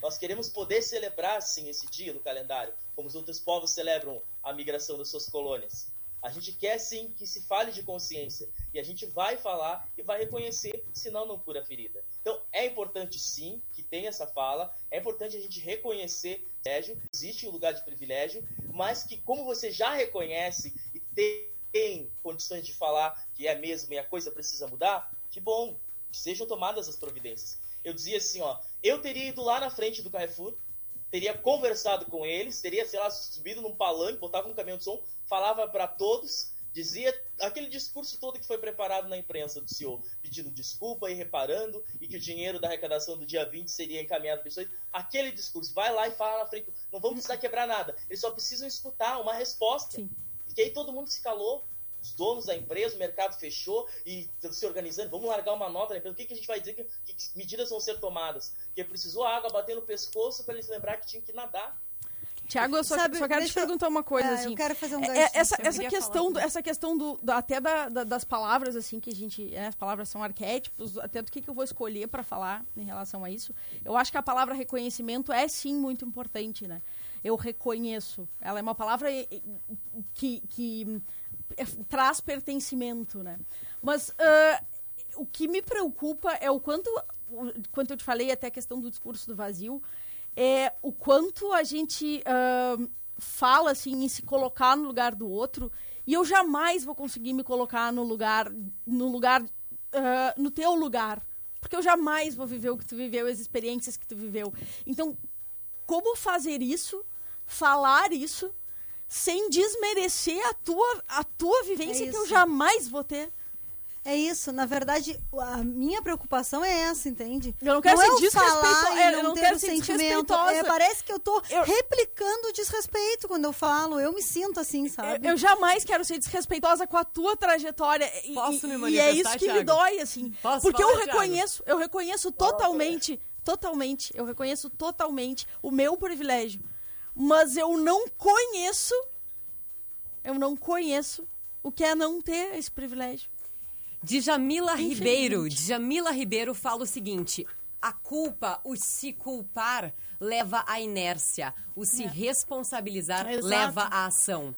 Nós queremos poder celebrar sim esse dia no calendário, como os outros povos celebram a migração das suas colônias. A gente quer sim que se fale de consciência e a gente vai falar e vai reconhecer, senão não cura a ferida. Então é importante sim que tenha essa fala, é importante a gente reconhecer privilégio, existe um lugar de privilégio, mas que como você já reconhece e tem, tem condições de falar que é mesmo e a coisa precisa mudar, que bom, que sejam tomadas as providências. Eu dizia assim, ó, eu teria ido lá na frente do Carrefour, teria conversado com eles, teria, sei lá, subido num palanque, botava um caminhão de som, falava para todos, dizia aquele discurso todo que foi preparado na imprensa do senhor, pedindo desculpa e reparando, e que o dinheiro da arrecadação do dia 20 seria encaminhado para pessoas. Aquele discurso, vai lá e fala na frente, não vamos precisar quebrar nada, eles só precisam escutar uma resposta. Sim. E aí todo mundo se calou. Os donos da empresa, o mercado fechou e estão se organizando. Vamos largar uma nota na empresa. O que, que a gente vai dizer? Que, que medidas vão ser tomadas? Porque precisou água bater no pescoço para eles lembrar que tinham que nadar. Tiago, eu só, Sabe, só quero te eu- perguntar uma coisa, Ah, assim. eu quero fazer um É- gancho é, essa, essa questão, do, essa questão do, do- até da- da- das palavras, assim, que a gente. é, as palavras são arquétipos, até do que, que eu vou escolher para falar em relação a isso. Eu acho que a palavra reconhecimento é sim muito importante, né? Eu reconheço. Ela é uma palavra eh, que, que eh, traz pertencimento, né? Mas ah, o que me preocupa é o quanto, o- quanto eu te falei até a questão do discurso do vazio, é o quanto a gente ah, fala assim em se colocar no lugar do outro e eu jamais vou conseguir me colocar no lugar no lugar ah, no teu lugar porque eu jamais vou viver o que tu viveu as experiências que tu viveu. Então como fazer isso falar isso sem desmerecer a tua a tua vivência É que eu jamais vou ter É isso, na verdade, a minha preocupação é essa, entende? Eu não quero é ser eu falar desrespeito- e é, eu não não quero ser desrespeitosa. É, parece que eu tô Eu- replicando o desrespeito quando eu falo. Eu me sinto assim, sabe? Eu, eu jamais quero ser desrespeitosa com a tua trajetória. E, Posso me e- e é manifestar, isso que me Thiago? dói, assim. Posso porque eu falar, Thiago? reconheço, eu reconheço totalmente, totalmente, eu reconheço totalmente o meu privilégio. Mas eu não conheço, eu não conheço o que é não ter esse privilégio. Djamila Ribeiro. Djamila Ribeiro fala o seguinte: a culpa, o se culpar, leva à inércia. O se responsabilizar É. Exato. leva à ação.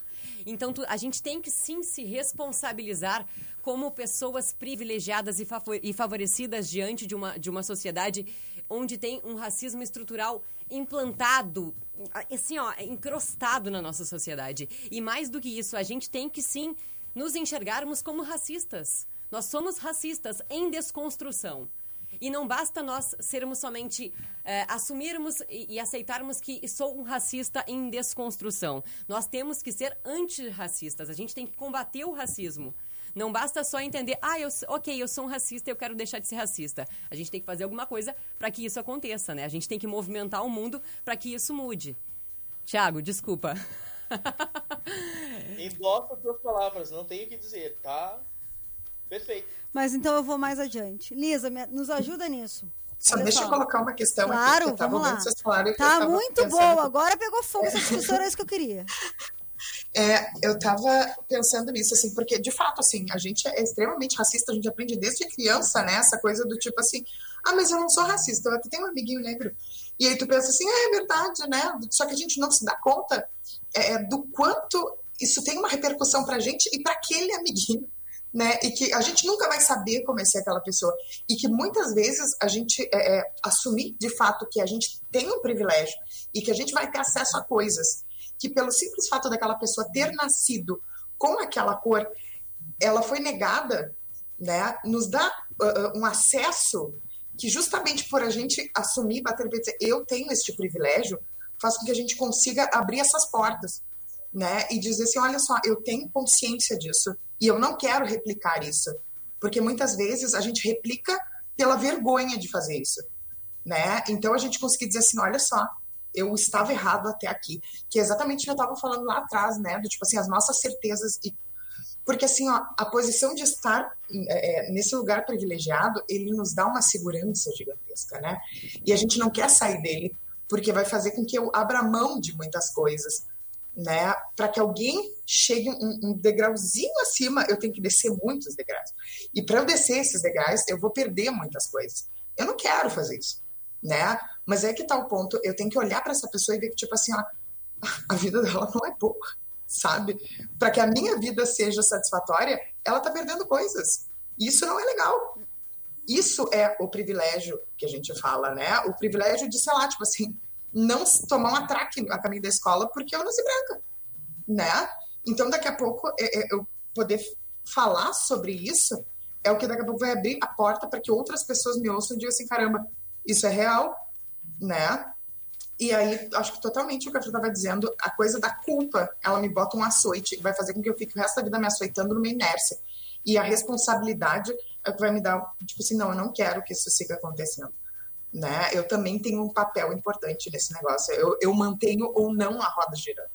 Então, tu- a gente tem que sim se responsabilizar como pessoas privilegiadas e, e favorecidas diante de uma, de uma sociedade onde tem um racismo estrutural implantado, assim, ó, encrostado na nossa sociedade. E mais do que isso, a gente tem que sim nos enxergarmos como racistas. Nós somos racistas em desconstrução. E não basta nós sermos somente eh, assumirmos e, e aceitarmos que sou um racista em desconstrução. Nós temos que ser antirracistas. A gente tem que combater o racismo. Não basta só entender, ah, eu, ok, eu sou um racista, eu quero deixar de ser racista. A gente tem que fazer alguma coisa para que isso aconteça, né? A gente tem que movimentar o mundo para que isso mude. Tiago, desculpa. *laughs* Endossa as tuas palavras, não tenho o que dizer, tá? Perfeito. Mas então eu vou mais adiante. Lisa, me- nos ajuda nisso. Só Olha deixa eu colocar uma questão aqui. Claro, que eu tava vamos lá. ouvindo vocês falarem, eu Tá muito pensando boa. Agora pegou fogo essa discussão, *laughs* era isso que eu queria. É, eu tava pensando nisso, assim, porque de fato, assim, a gente é extremamente racista, a gente aprende desde criança, né? Essa coisa do tipo assim, ah, mas eu não sou racista, eu até tenho um amiguinho negro. E aí tu pensa assim, ah, é verdade, né? Só que a gente não se dá conta é, do quanto isso tem uma repercussão pra gente e pra aquele amiguinho, né? E que a gente nunca vai saber como é ser aquela pessoa. E que muitas vezes a gente é, é, assumir de fato que a gente tem um privilégio e que a gente vai ter acesso a coisas que pelo simples fato daquela pessoa ter nascido com aquela cor, ela foi negada, né? Nos dá uh, um acesso que justamente por a gente assumir, bater e dizer eu tenho este privilégio, faz com que a gente consiga abrir essas portas, né? E dizer assim, olha só, eu tenho consciência disso e eu não quero replicar isso, porque muitas vezes a gente replica pela vergonha de fazer isso, né? Então a gente conseguir dizer assim, olha só, eu estava errado até aqui, que é exatamente o que eu estava falando lá atrás, né? Do tipo assim, as nossas certezas e porque assim, ó, a posição de estar é, nesse lugar privilegiado, ele nos dá uma segurança gigantesca, né? E a gente não quer sair dele, porque vai fazer com que eu abra mão de muitas coisas, né? Para que alguém chegue um, um, degrauzinho acima, eu tenho que descer muitos degraus. E para eu descer esses degraus, eu vou perder muitas coisas. Eu não quero fazer isso, né? Mas é que tá o ponto, eu tenho que olhar para essa pessoa e ver que tipo assim, ó, a vida dela não é boa sabe? Para que a minha vida seja satisfatória, ela tá perdendo coisas. Isso não é legal. Isso é o privilégio que a gente fala, né? O privilégio de, sei lá, tipo assim, não tomar um atraque a caminho da escola porque eu nasci branca, né? Então, daqui a pouco, é, é, eu poder falar sobre isso é o que daqui a pouco vai abrir a porta para que outras pessoas me ouçam e digam assim, caramba, isso é real, né? E aí, acho que totalmente o que a Fran estava dizendo, a coisa da culpa, ela me bota um açoite, vai fazer com que eu fique o resto da vida me açoitando numa inércia. E a responsabilidade é o que vai me dar, tipo assim, não, eu não quero que isso siga acontecendo. Né? Eu também tenho um papel importante nesse negócio. Eu, eu mantenho ou não a roda girando.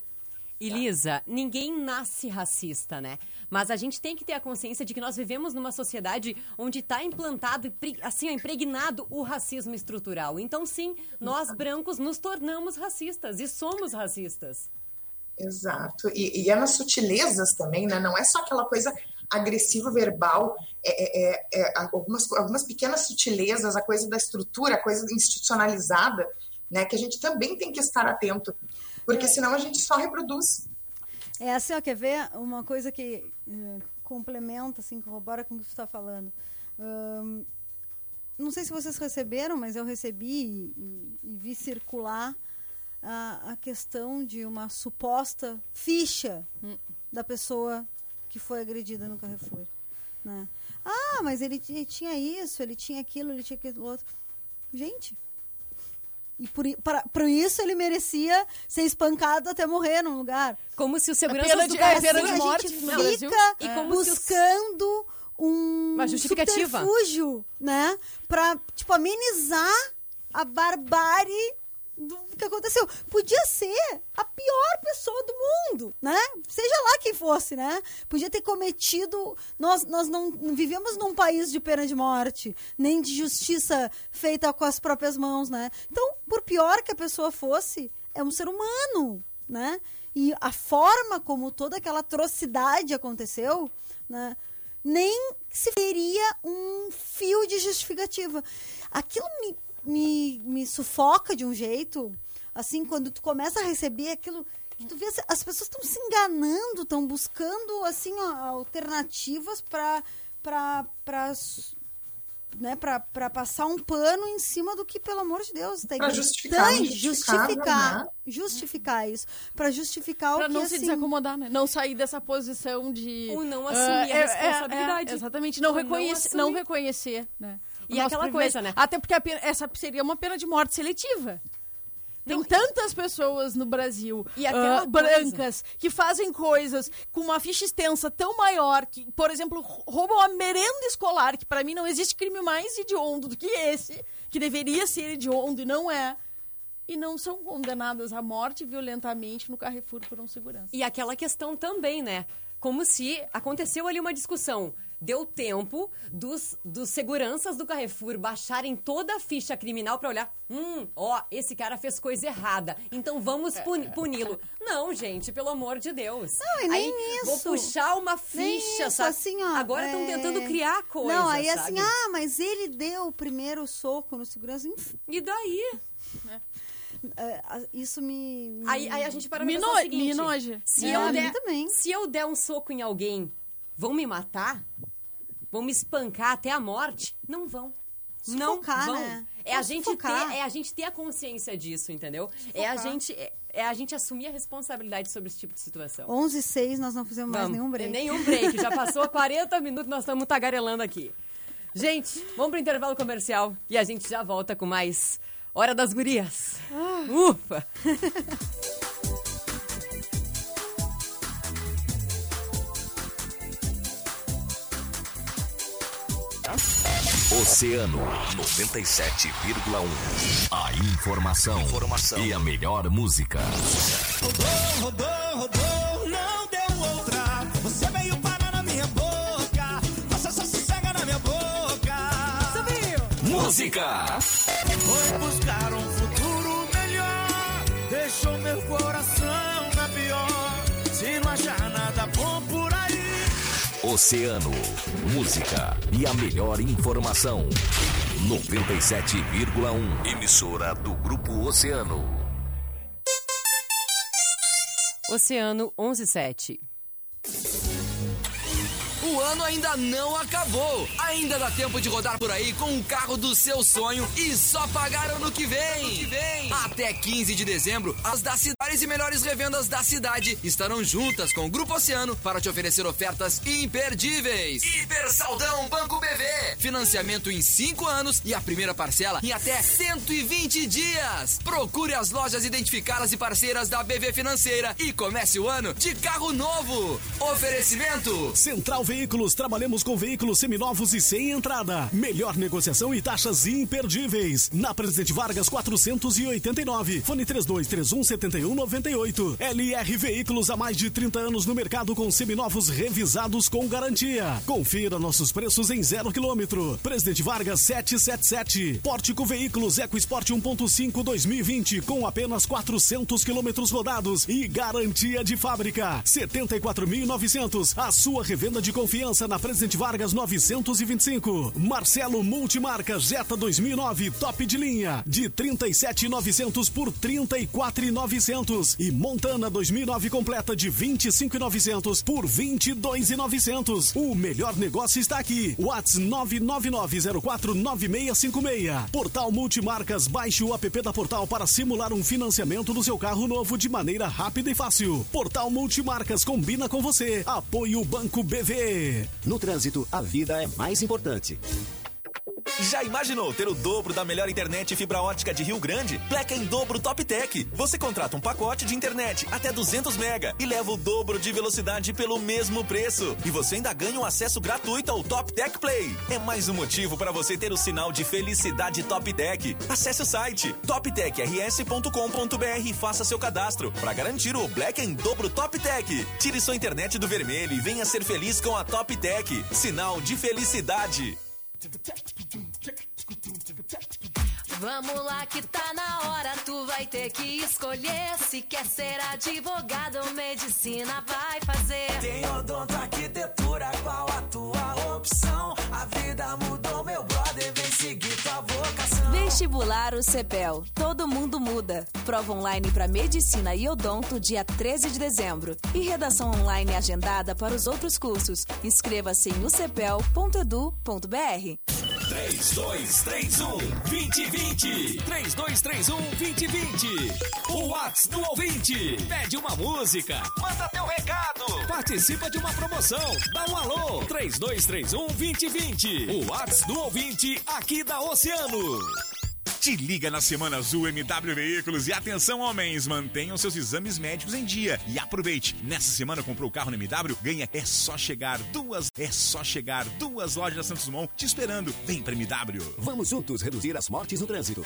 Elisa, ninguém nasce racista, né? Mas a gente tem que ter a consciência de que nós vivemos numa sociedade onde está implantado, assim, impregnado o racismo estrutural. Então, sim, nós brancos nos tornamos racistas e somos racistas. Exato. E, e é nas sutilezas também, né? Não é só aquela coisa agressiva verbal, é, é, é, algumas, algumas pequenas sutilezas, a coisa da estrutura, a coisa institucionalizada, né? Que a gente também tem que estar atento, porque senão a gente só reproduz. É assim, ó, quer ver uma coisa que uh, complementa, assim, corrobora com o que você está falando. Um, não sei se vocês receberam, mas eu recebi e, e vi circular a, a, questão de uma suposta ficha hum. da pessoa que foi agredida no Carrefour. Né? Ah, mas ele, ele tinha isso, ele tinha aquilo, ele tinha aquilo outro. Gente, e por, para, por isso ele merecia ser espancado até morrer num lugar. Como se o segurança pena do de, é, Carrefour... pena de morte a gente fica Brasil. buscando um Uma justificativa. subterfúgio, né? Pra, tipo, amenizar a barbárie do que aconteceu. Podia ser a pior pessoa do mundo, né? Seja lá quem fosse, né? Podia ter cometido. Nós, nós não vivemos num país de pena de morte, nem de justiça feita com as próprias mãos, né? Então, por pior que a pessoa fosse, é um ser humano, né? E a forma como toda aquela atrocidade aconteceu, né? Nem se teria um fio de justificativa. Aquilo me, me, me sufoca de um jeito, assim, quando tu começa a receber aquilo. que Tu vê, as- as pessoas estão se enganando, estão buscando assim ó, alternativas para para né, para passar um pano em cima do que, pelo amor de Deus, tá Pra justificar o justificar, injustificável, justificar, né? justificar isso, para justificar Pra o que não se assim, desacomodar, né? Não sair dessa posição de... Ou não ah, assumir a é- é- responsabilidade. é, exatamente. Não, Ou não não reconhecer, né? E aquela coisa, né? Até porque pena- essa seria uma pena de morte seletiva. Tem tantas pessoas no Brasil E ah, brancas que fazem coisas com uma ficha extensa tão maior que, por exemplo, rou- roubam a merenda escolar, que pra mim não existe crime mais hediondo do que esse, que deveria ser hediondo e não é. E não são condenadas à morte violentamente no Carrefour por um segurança. E aquela questão também, né? Como se aconteceu ali uma discussão. Deu tempo dos, dos seguranças do Carrefour baixarem toda a ficha criminal pra olhar. Hum, ó, esse cara fez coisa errada. Então vamos puni- puni-lo. Não, gente, pelo amor de Deus. Não, e nem Aí, isso. Vou puxar uma ficha, isso, sabe? assim, ó, Agora estão é- tentando criar coisa. Não, aí sabe? assim, ah, mas ele deu o primeiro soco no segurança. E daí? é, a- isso me, me- Aí, aí a gente para Me no- seguinte, me noja. Se, É, eu der, também. se eu der um soco em alguém, vão me matar? Vão me espancar até a morte? Não vão. Sufocar, não vão. né? É a, gente sufocar. ter, é a gente ter a consciência disso, entendeu? É a, gente, é, é a gente assumir a responsabilidade sobre esse tipo de situação. 11 e 6 nós não fizemos mais Vamos. nenhum break. Nenhum break. Já passou 40 minutos, nós estamos tagarelando aqui. Gente, vamos pro intervalo comercial e a gente já volta com mais Hora das Gurias. Ah. Ufa! *laughs* Oceano 97,1. A informação, informação e a melhor música. Rodou, rodou, rodou, não deu outra. Você veio parar na minha boca. Você só sossega na minha boca. Subiu! Música. Foi buscar um futuro melhor. Deixou meu coração Oceano, música e a melhor informação. 97,1. Emissora do Grupo Oceano. Oceano 117. O ano ainda não acabou. Ainda dá tempo de rodar por aí com o carro do seu sonho e só pagar ano que vem. Até 15 de dezembro, as das cidades e melhores revendas da cidade estarão juntas com o Grupo Oceano para te oferecer ofertas imperdíveis. Hiper Saldão Banco BV. Financiamento em 5 anos e a primeira parcela em até 120 dias. Procure as lojas identificadas e parceiras da BV Financeira e comece o ano de carro novo. Oferecimento Central Veículos, trabalhamos com veículos seminovos e sem entrada. Melhor negociação e taxas imperdíveis. Na Presidente Vargas 489. Fone 3231 7198. LR Veículos há mais de 30 anos no mercado com seminovos revisados com garantia. Confira nossos preços em zero quilômetro. Presidente Vargas 777. Pórtico Veículos EcoSport 1.5 2020 com apenas 400 quilômetros rodados e garantia de fábrica. 74.900. A sua revenda de confiança na Presidente Vargas 925. Marcelo Multimarca Jetta 2009 top de linha de 37.900 por 34.900 e Montana 2009 completa de 25.900 por 22.900. O melhor negócio está aqui. Whats 999049656. Portal Multimarcas. Baixe o app da Portal para simular um financiamento do seu carro novo de maneira rápida e fácil. Portal Multimarcas combina com você. Apoio Banco BV. No trânsito, a vida é mais importante. Já imaginou ter o dobro da melhor internet e fibra ótica de Rio Grande? Pleca em dobro Top Tech. Você contrata um pacote de internet até 200 mega e leva o dobro de velocidade pelo mesmo preço. E você ainda ganha um acesso gratuito ao Top Tech Play. É mais um motivo para você ter o sinal de felicidade Top Tech. Acesse o site toptechrs.com.br e faça seu cadastro para garantir o Black em dobro Top Tech. Tire sua internet do vermelho e venha ser feliz com a Top Tech. Sinal de felicidade. Vamos lá que tá na hora, tu vai ter que escolher se quer ser advogado ou medicina vai fazer. Tem odonto, arquitetura, qual a tua opção? A vida mudou, meu seguir tua vocação. Vestibular. Todo mundo muda. Prova online para medicina e odonto dia 13 de dezembro. E redação online agendada para os outros cursos. Inscreva-se em ucepel.edu.br. 3231 2020. 3231 2020. O Whats do ouvinte. Pede uma música. Manda teu recado. Participa de uma promoção. Dá um alô. 3231 2020. O Whats do ouvinte aqui da Oceano. Te liga na Semana Azul MW Veículos e atenção homens, mantenham seus exames médicos em dia e aproveite. Nessa semana comprou o carro na MW, ganha é só chegar duas, é só chegar duas lojas da Santos Dumont te esperando. Vem pra MW. Vamos juntos reduzir as mortes no trânsito.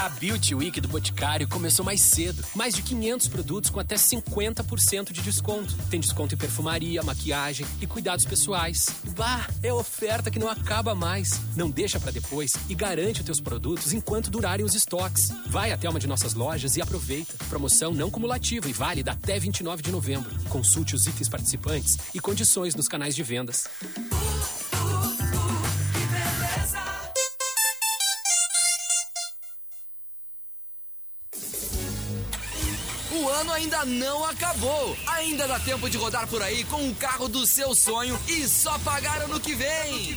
A Beauty Week do Boticário começou mais cedo. Mais de 500 produtos com até 50% de desconto. Tem desconto em perfumaria, maquiagem e cuidados pessoais. Bah, é oferta que não acaba mais. Não deixa para depois e garante os teus produtos enquanto durarem os estoques. Vai até uma de nossas lojas e aproveita. Promoção não cumulativa e válida até 29 de novembro. Consulte os itens participantes e condições nos canais de vendas. Ainda não acabou. Ainda dá tempo de rodar por aí com o carro do seu sonho e só pagar ano que vem.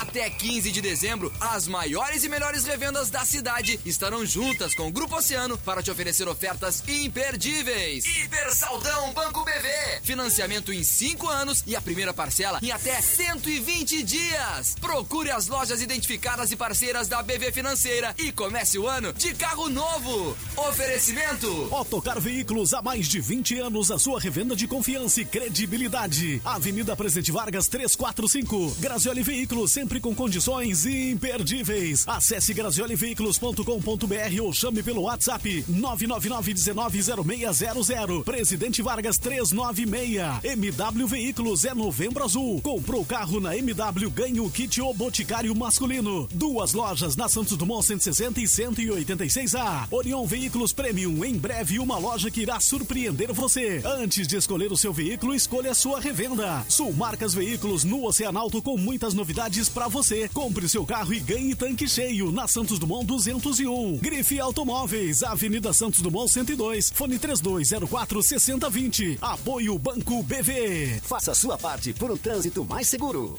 Até 15 de dezembro, as maiores e melhores revendas da cidade estarão juntas com o Grupo Oceano para te oferecer ofertas imperdíveis. Hipersaldão Banco BV. Financiamento em 5 anos e a primeira parcela em até 120 dias. Procure as lojas identificadas e parceiras da BV Financeira e comece o ano de carro novo. Oferecimento. Otocar Veículos há mais de 20 anos, a sua revenda de confiança e credibilidade. Avenida Presidente Vargas 345. Grazioli Veículos, sempre com condições imperdíveis. Acesse grazioliveículos.com.br ou chame pelo WhatsApp 999-190600. Presidente Vargas 396. MW Veículos é novembro azul. Comprou carro na MW, ganha o kit O Boticário masculino. Duas lojas na Santos Dumont 160 e 186A. Orion Veículos Premium, em breve uma loja que irá surpreender você. Antes de escolher o seu veículo, escolha a sua revenda. Sul Marcas Veículos no Oceanalto com muitas novidades para você. Compre seu carro e ganhe tanque cheio na Santos Dumont 201. Grife Automóveis, Avenida Santos Dumont 102, fone 3204 6020. Apoio Banco BV. Faça sua parte por um trânsito mais seguro.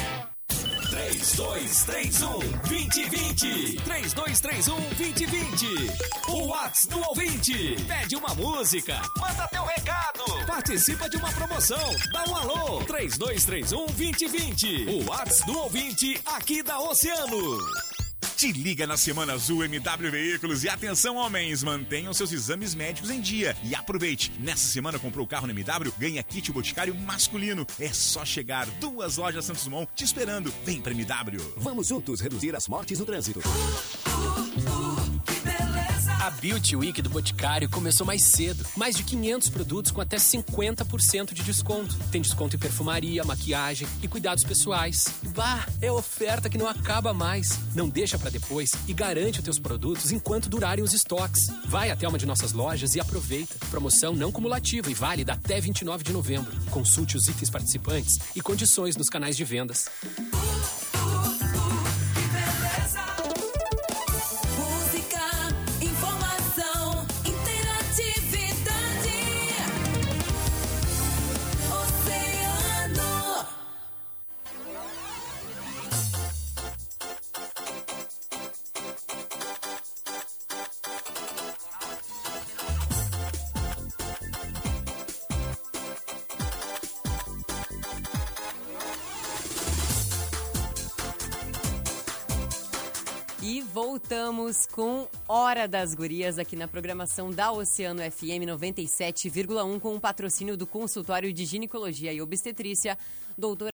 3231 2020. 3231 2020. O Whats do ouvinte. Pede uma música. Manda teu recado. Participa de uma promoção. Dá um alô. 3231 2020. O Whats do ouvinte aqui da Oceano. Te liga na Semana Azul MW Veículos e atenção homens, mantenham seus exames médicos em dia e aproveite. Nessa semana comprou o carro na MW, ganha kit boticário masculino. É só chegar, duas lojas Santos Dumont te esperando. Vem pra MW. Vamos juntos reduzir as mortes no trânsito. Que beleza. A Beauty Week do Boticário começou mais cedo. Mais de 500 produtos com até 50% de desconto. Tem desconto em perfumaria, maquiagem e cuidados pessoais. Bah, é oferta que não acaba mais. Não deixa para depois e garante os teus produtos enquanto durarem os estoques. Vai até uma de nossas lojas e aproveita. Promoção não cumulativa e válida até 29 de novembro. Consulte os itens participantes e condições nos canais de vendas. Voltamos com Hora das Gurias aqui na programação da Oceano FM 97,1 com o patrocínio do consultório de ginecologia e obstetrícia, doutora